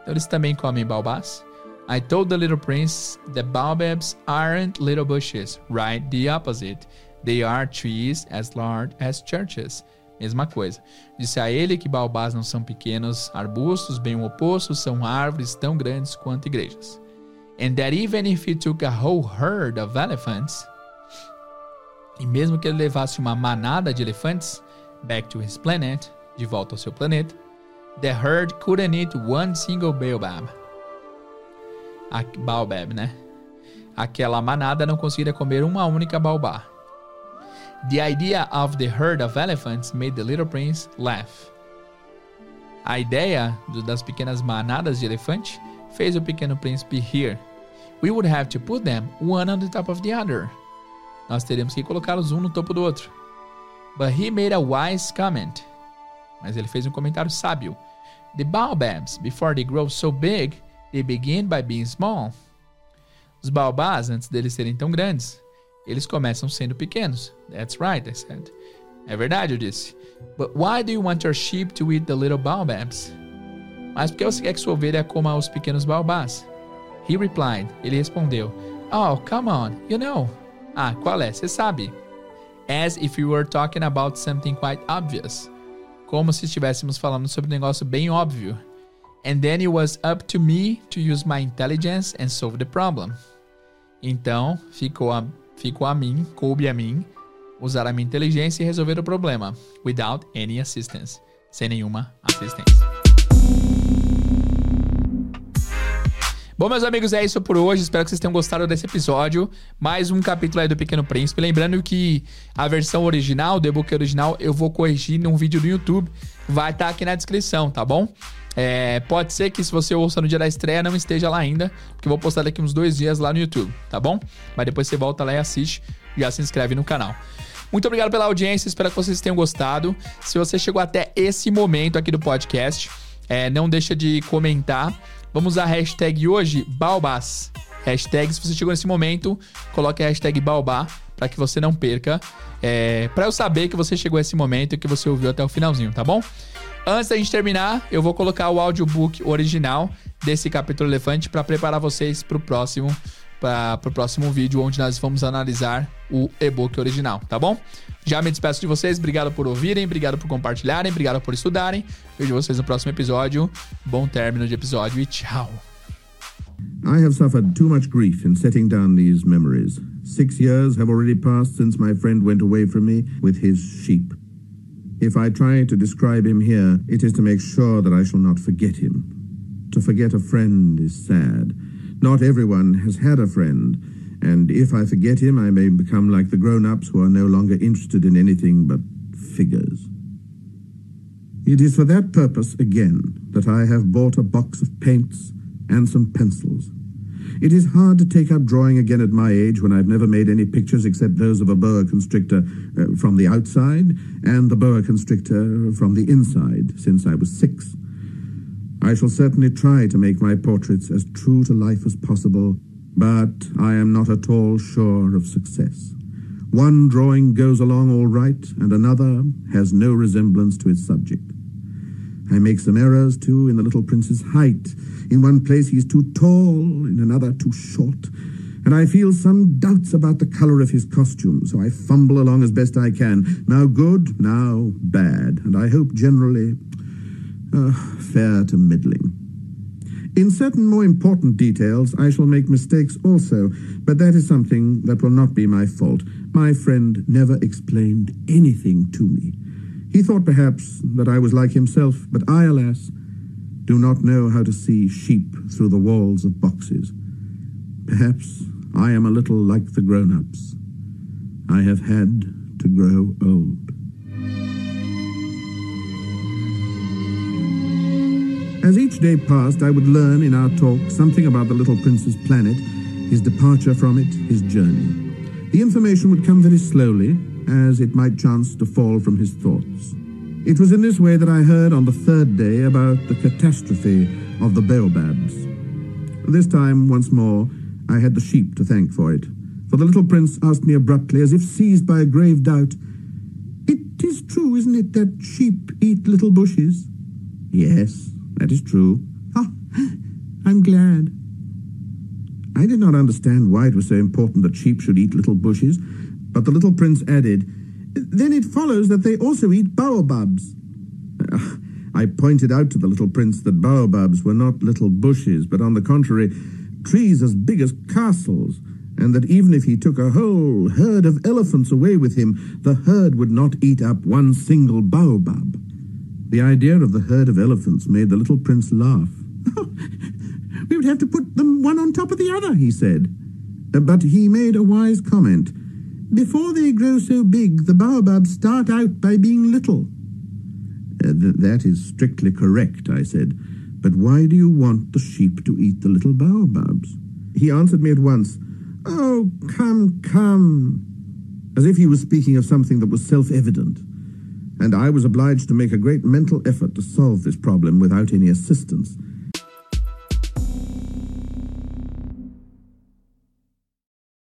Então eles também comem baobás. I told the little prince that baobabs aren't little bushes, right? The opposite. They are trees as large as churches. Mesma coisa. Disse a ele que baobás não são pequenos arbustos, bem o oposto, são árvores tão grandes quanto igrejas. And that even if he took a whole herd of elephants, e mesmo que ele levasse uma manada de elefantes back to his planet, de volta ao seu planeta, the herd couldn't eat one single baobab. A baobab, né? Aquela manada não conseguiria comer uma única baobá. The idea of the herd of elephants made the little prince laugh. A ideia das pequenas manadas de elefante fez o pequeno príncipe rir. We would have to put them one on the top of the other. Nós teríamos que colocá-los um no topo do outro. But he made a wise comment. Mas ele fez um comentário sábio. The baobabs, before they grow so big, they begin by being small. Os baobás, antes deles serem tão grandes, eles começam sendo pequenos. That's right, I said. É verdade, eu disse. But why do you want your sheep to eat the little baobabs? Mas por que você quer que sua ovelha coma os pequenos baobás? He replied. Ele respondeu. Oh, come on, you know. Ah, qual é? Você sabe. As if we were talking about something quite obvious. Como se estivéssemos falando sobre um negócio bem óbvio. And then it was up to me to use my intelligence and solve the problem. Então, ficou a, ficou a mim, coube a mim, usar a minha inteligência e resolver o problema. Without any assistance. Sem nenhuma assistência. Bom, meus amigos, é isso por hoje. Espero que vocês tenham gostado desse episódio. Mais um capítulo aí do Pequeno Príncipe. Lembrando que a versão original, o e-book original, eu vou corrigir num vídeo do YouTube. Vai estar tá aqui na descrição, tá bom? É, pode ser que se você ouça no dia da estreia não esteja lá ainda, porque eu vou postar daqui uns dois dias lá no YouTube, tá bom? Mas depois você volta lá e assiste já se inscreve no canal. Muito obrigado pela audiência, espero que vocês tenham gostado. Se você chegou até esse momento aqui do podcast, é, não deixa de comentar Vamos usar a hashtag hoje, Baobás. Hashtag, se você chegou nesse momento, coloque a hashtag Baobá para que você não perca. É, para eu saber que você chegou a esse momento e que você ouviu até o finalzinho, tá bom? Antes da gente terminar, eu vou colocar o audiobook original desse capítulo elefante para preparar vocês para o próximo para o próximo vídeo onde nós vamos analisar o e-book original, tá bom? Já me despeço de vocês, obrigado por ouvirem, obrigado por compartilharem, obrigado por estudarem. Vejo vocês no próximo episódio. Bom término de episódio e tchau. I have suffered too much grief in setting down these memories. Six years have already passed since my friend went away from me with his sheep. If I try to describe him here, it is to make sure that I shall not forget him. To forget a friend is sad. Not everyone has had a friend, and if I forget him, I may become like the grown-ups who are no longer interested in anything but figures. It is for that purpose, again, that I have bought a box of paints and some pencils. It is hard to take up drawing again at my age when I've never made any pictures except those of a boa constrictor uh, from the outside and the boa constrictor from the inside since I was six. I shall certainly try to make my portraits as true to life as possible, but I am not at all sure of success. One drawing goes along all right, and another has no resemblance to its subject. I make some errors, too, in the little prince's height. In one place he is too tall, in another too short. And I feel some doubts about the color of his costume, so I fumble along as best I can. Now good, now bad, and I hope generally uh, fair to middling. In certain more important details, I shall make mistakes also, but that is something that will not be my fault. My friend never explained anything to me. He thought perhaps that I was like himself, but I, alas, do not know how to see sheep through the walls of boxes. Perhaps I am a little like the grown-ups. I have had to grow old. As each day passed, I would learn in our talk something about the little prince's planet, his departure from it, his journey. The information would come very slowly, as it might chance to fall from his thoughts. It was in this way that I heard on the third day about the catastrophe of the baobabs. This time, once more, I had the sheep to thank for it, for the little prince asked me abruptly, as if seized by a grave doubt, It is true, isn't it, that sheep eat little bushes? Yes, that is true. Ah, I'm glad. I did not understand why it was so important that sheep should eat little bushes, but the little prince added, Then it follows that they also eat baobabs. I pointed out to the little prince that baobabs were not little bushes, but on the contrary, trees as big as castles, and that even if he took a whole herd of elephants away with him, the herd would not eat up one single baobab. The idea of the herd of elephants made the little prince laugh. we would have to put them one on top of the other, he said. But he made a wise comment. Before they grow so big, the baobabs start out by being little. Uh, th that is strictly correct, I said. But why do you want the sheep to eat the little baobabs? He answered me at once, Oh, come, come, as if he was speaking of something that was self-evident. And I was obliged to make a great mental effort to solve this problem without any assistance.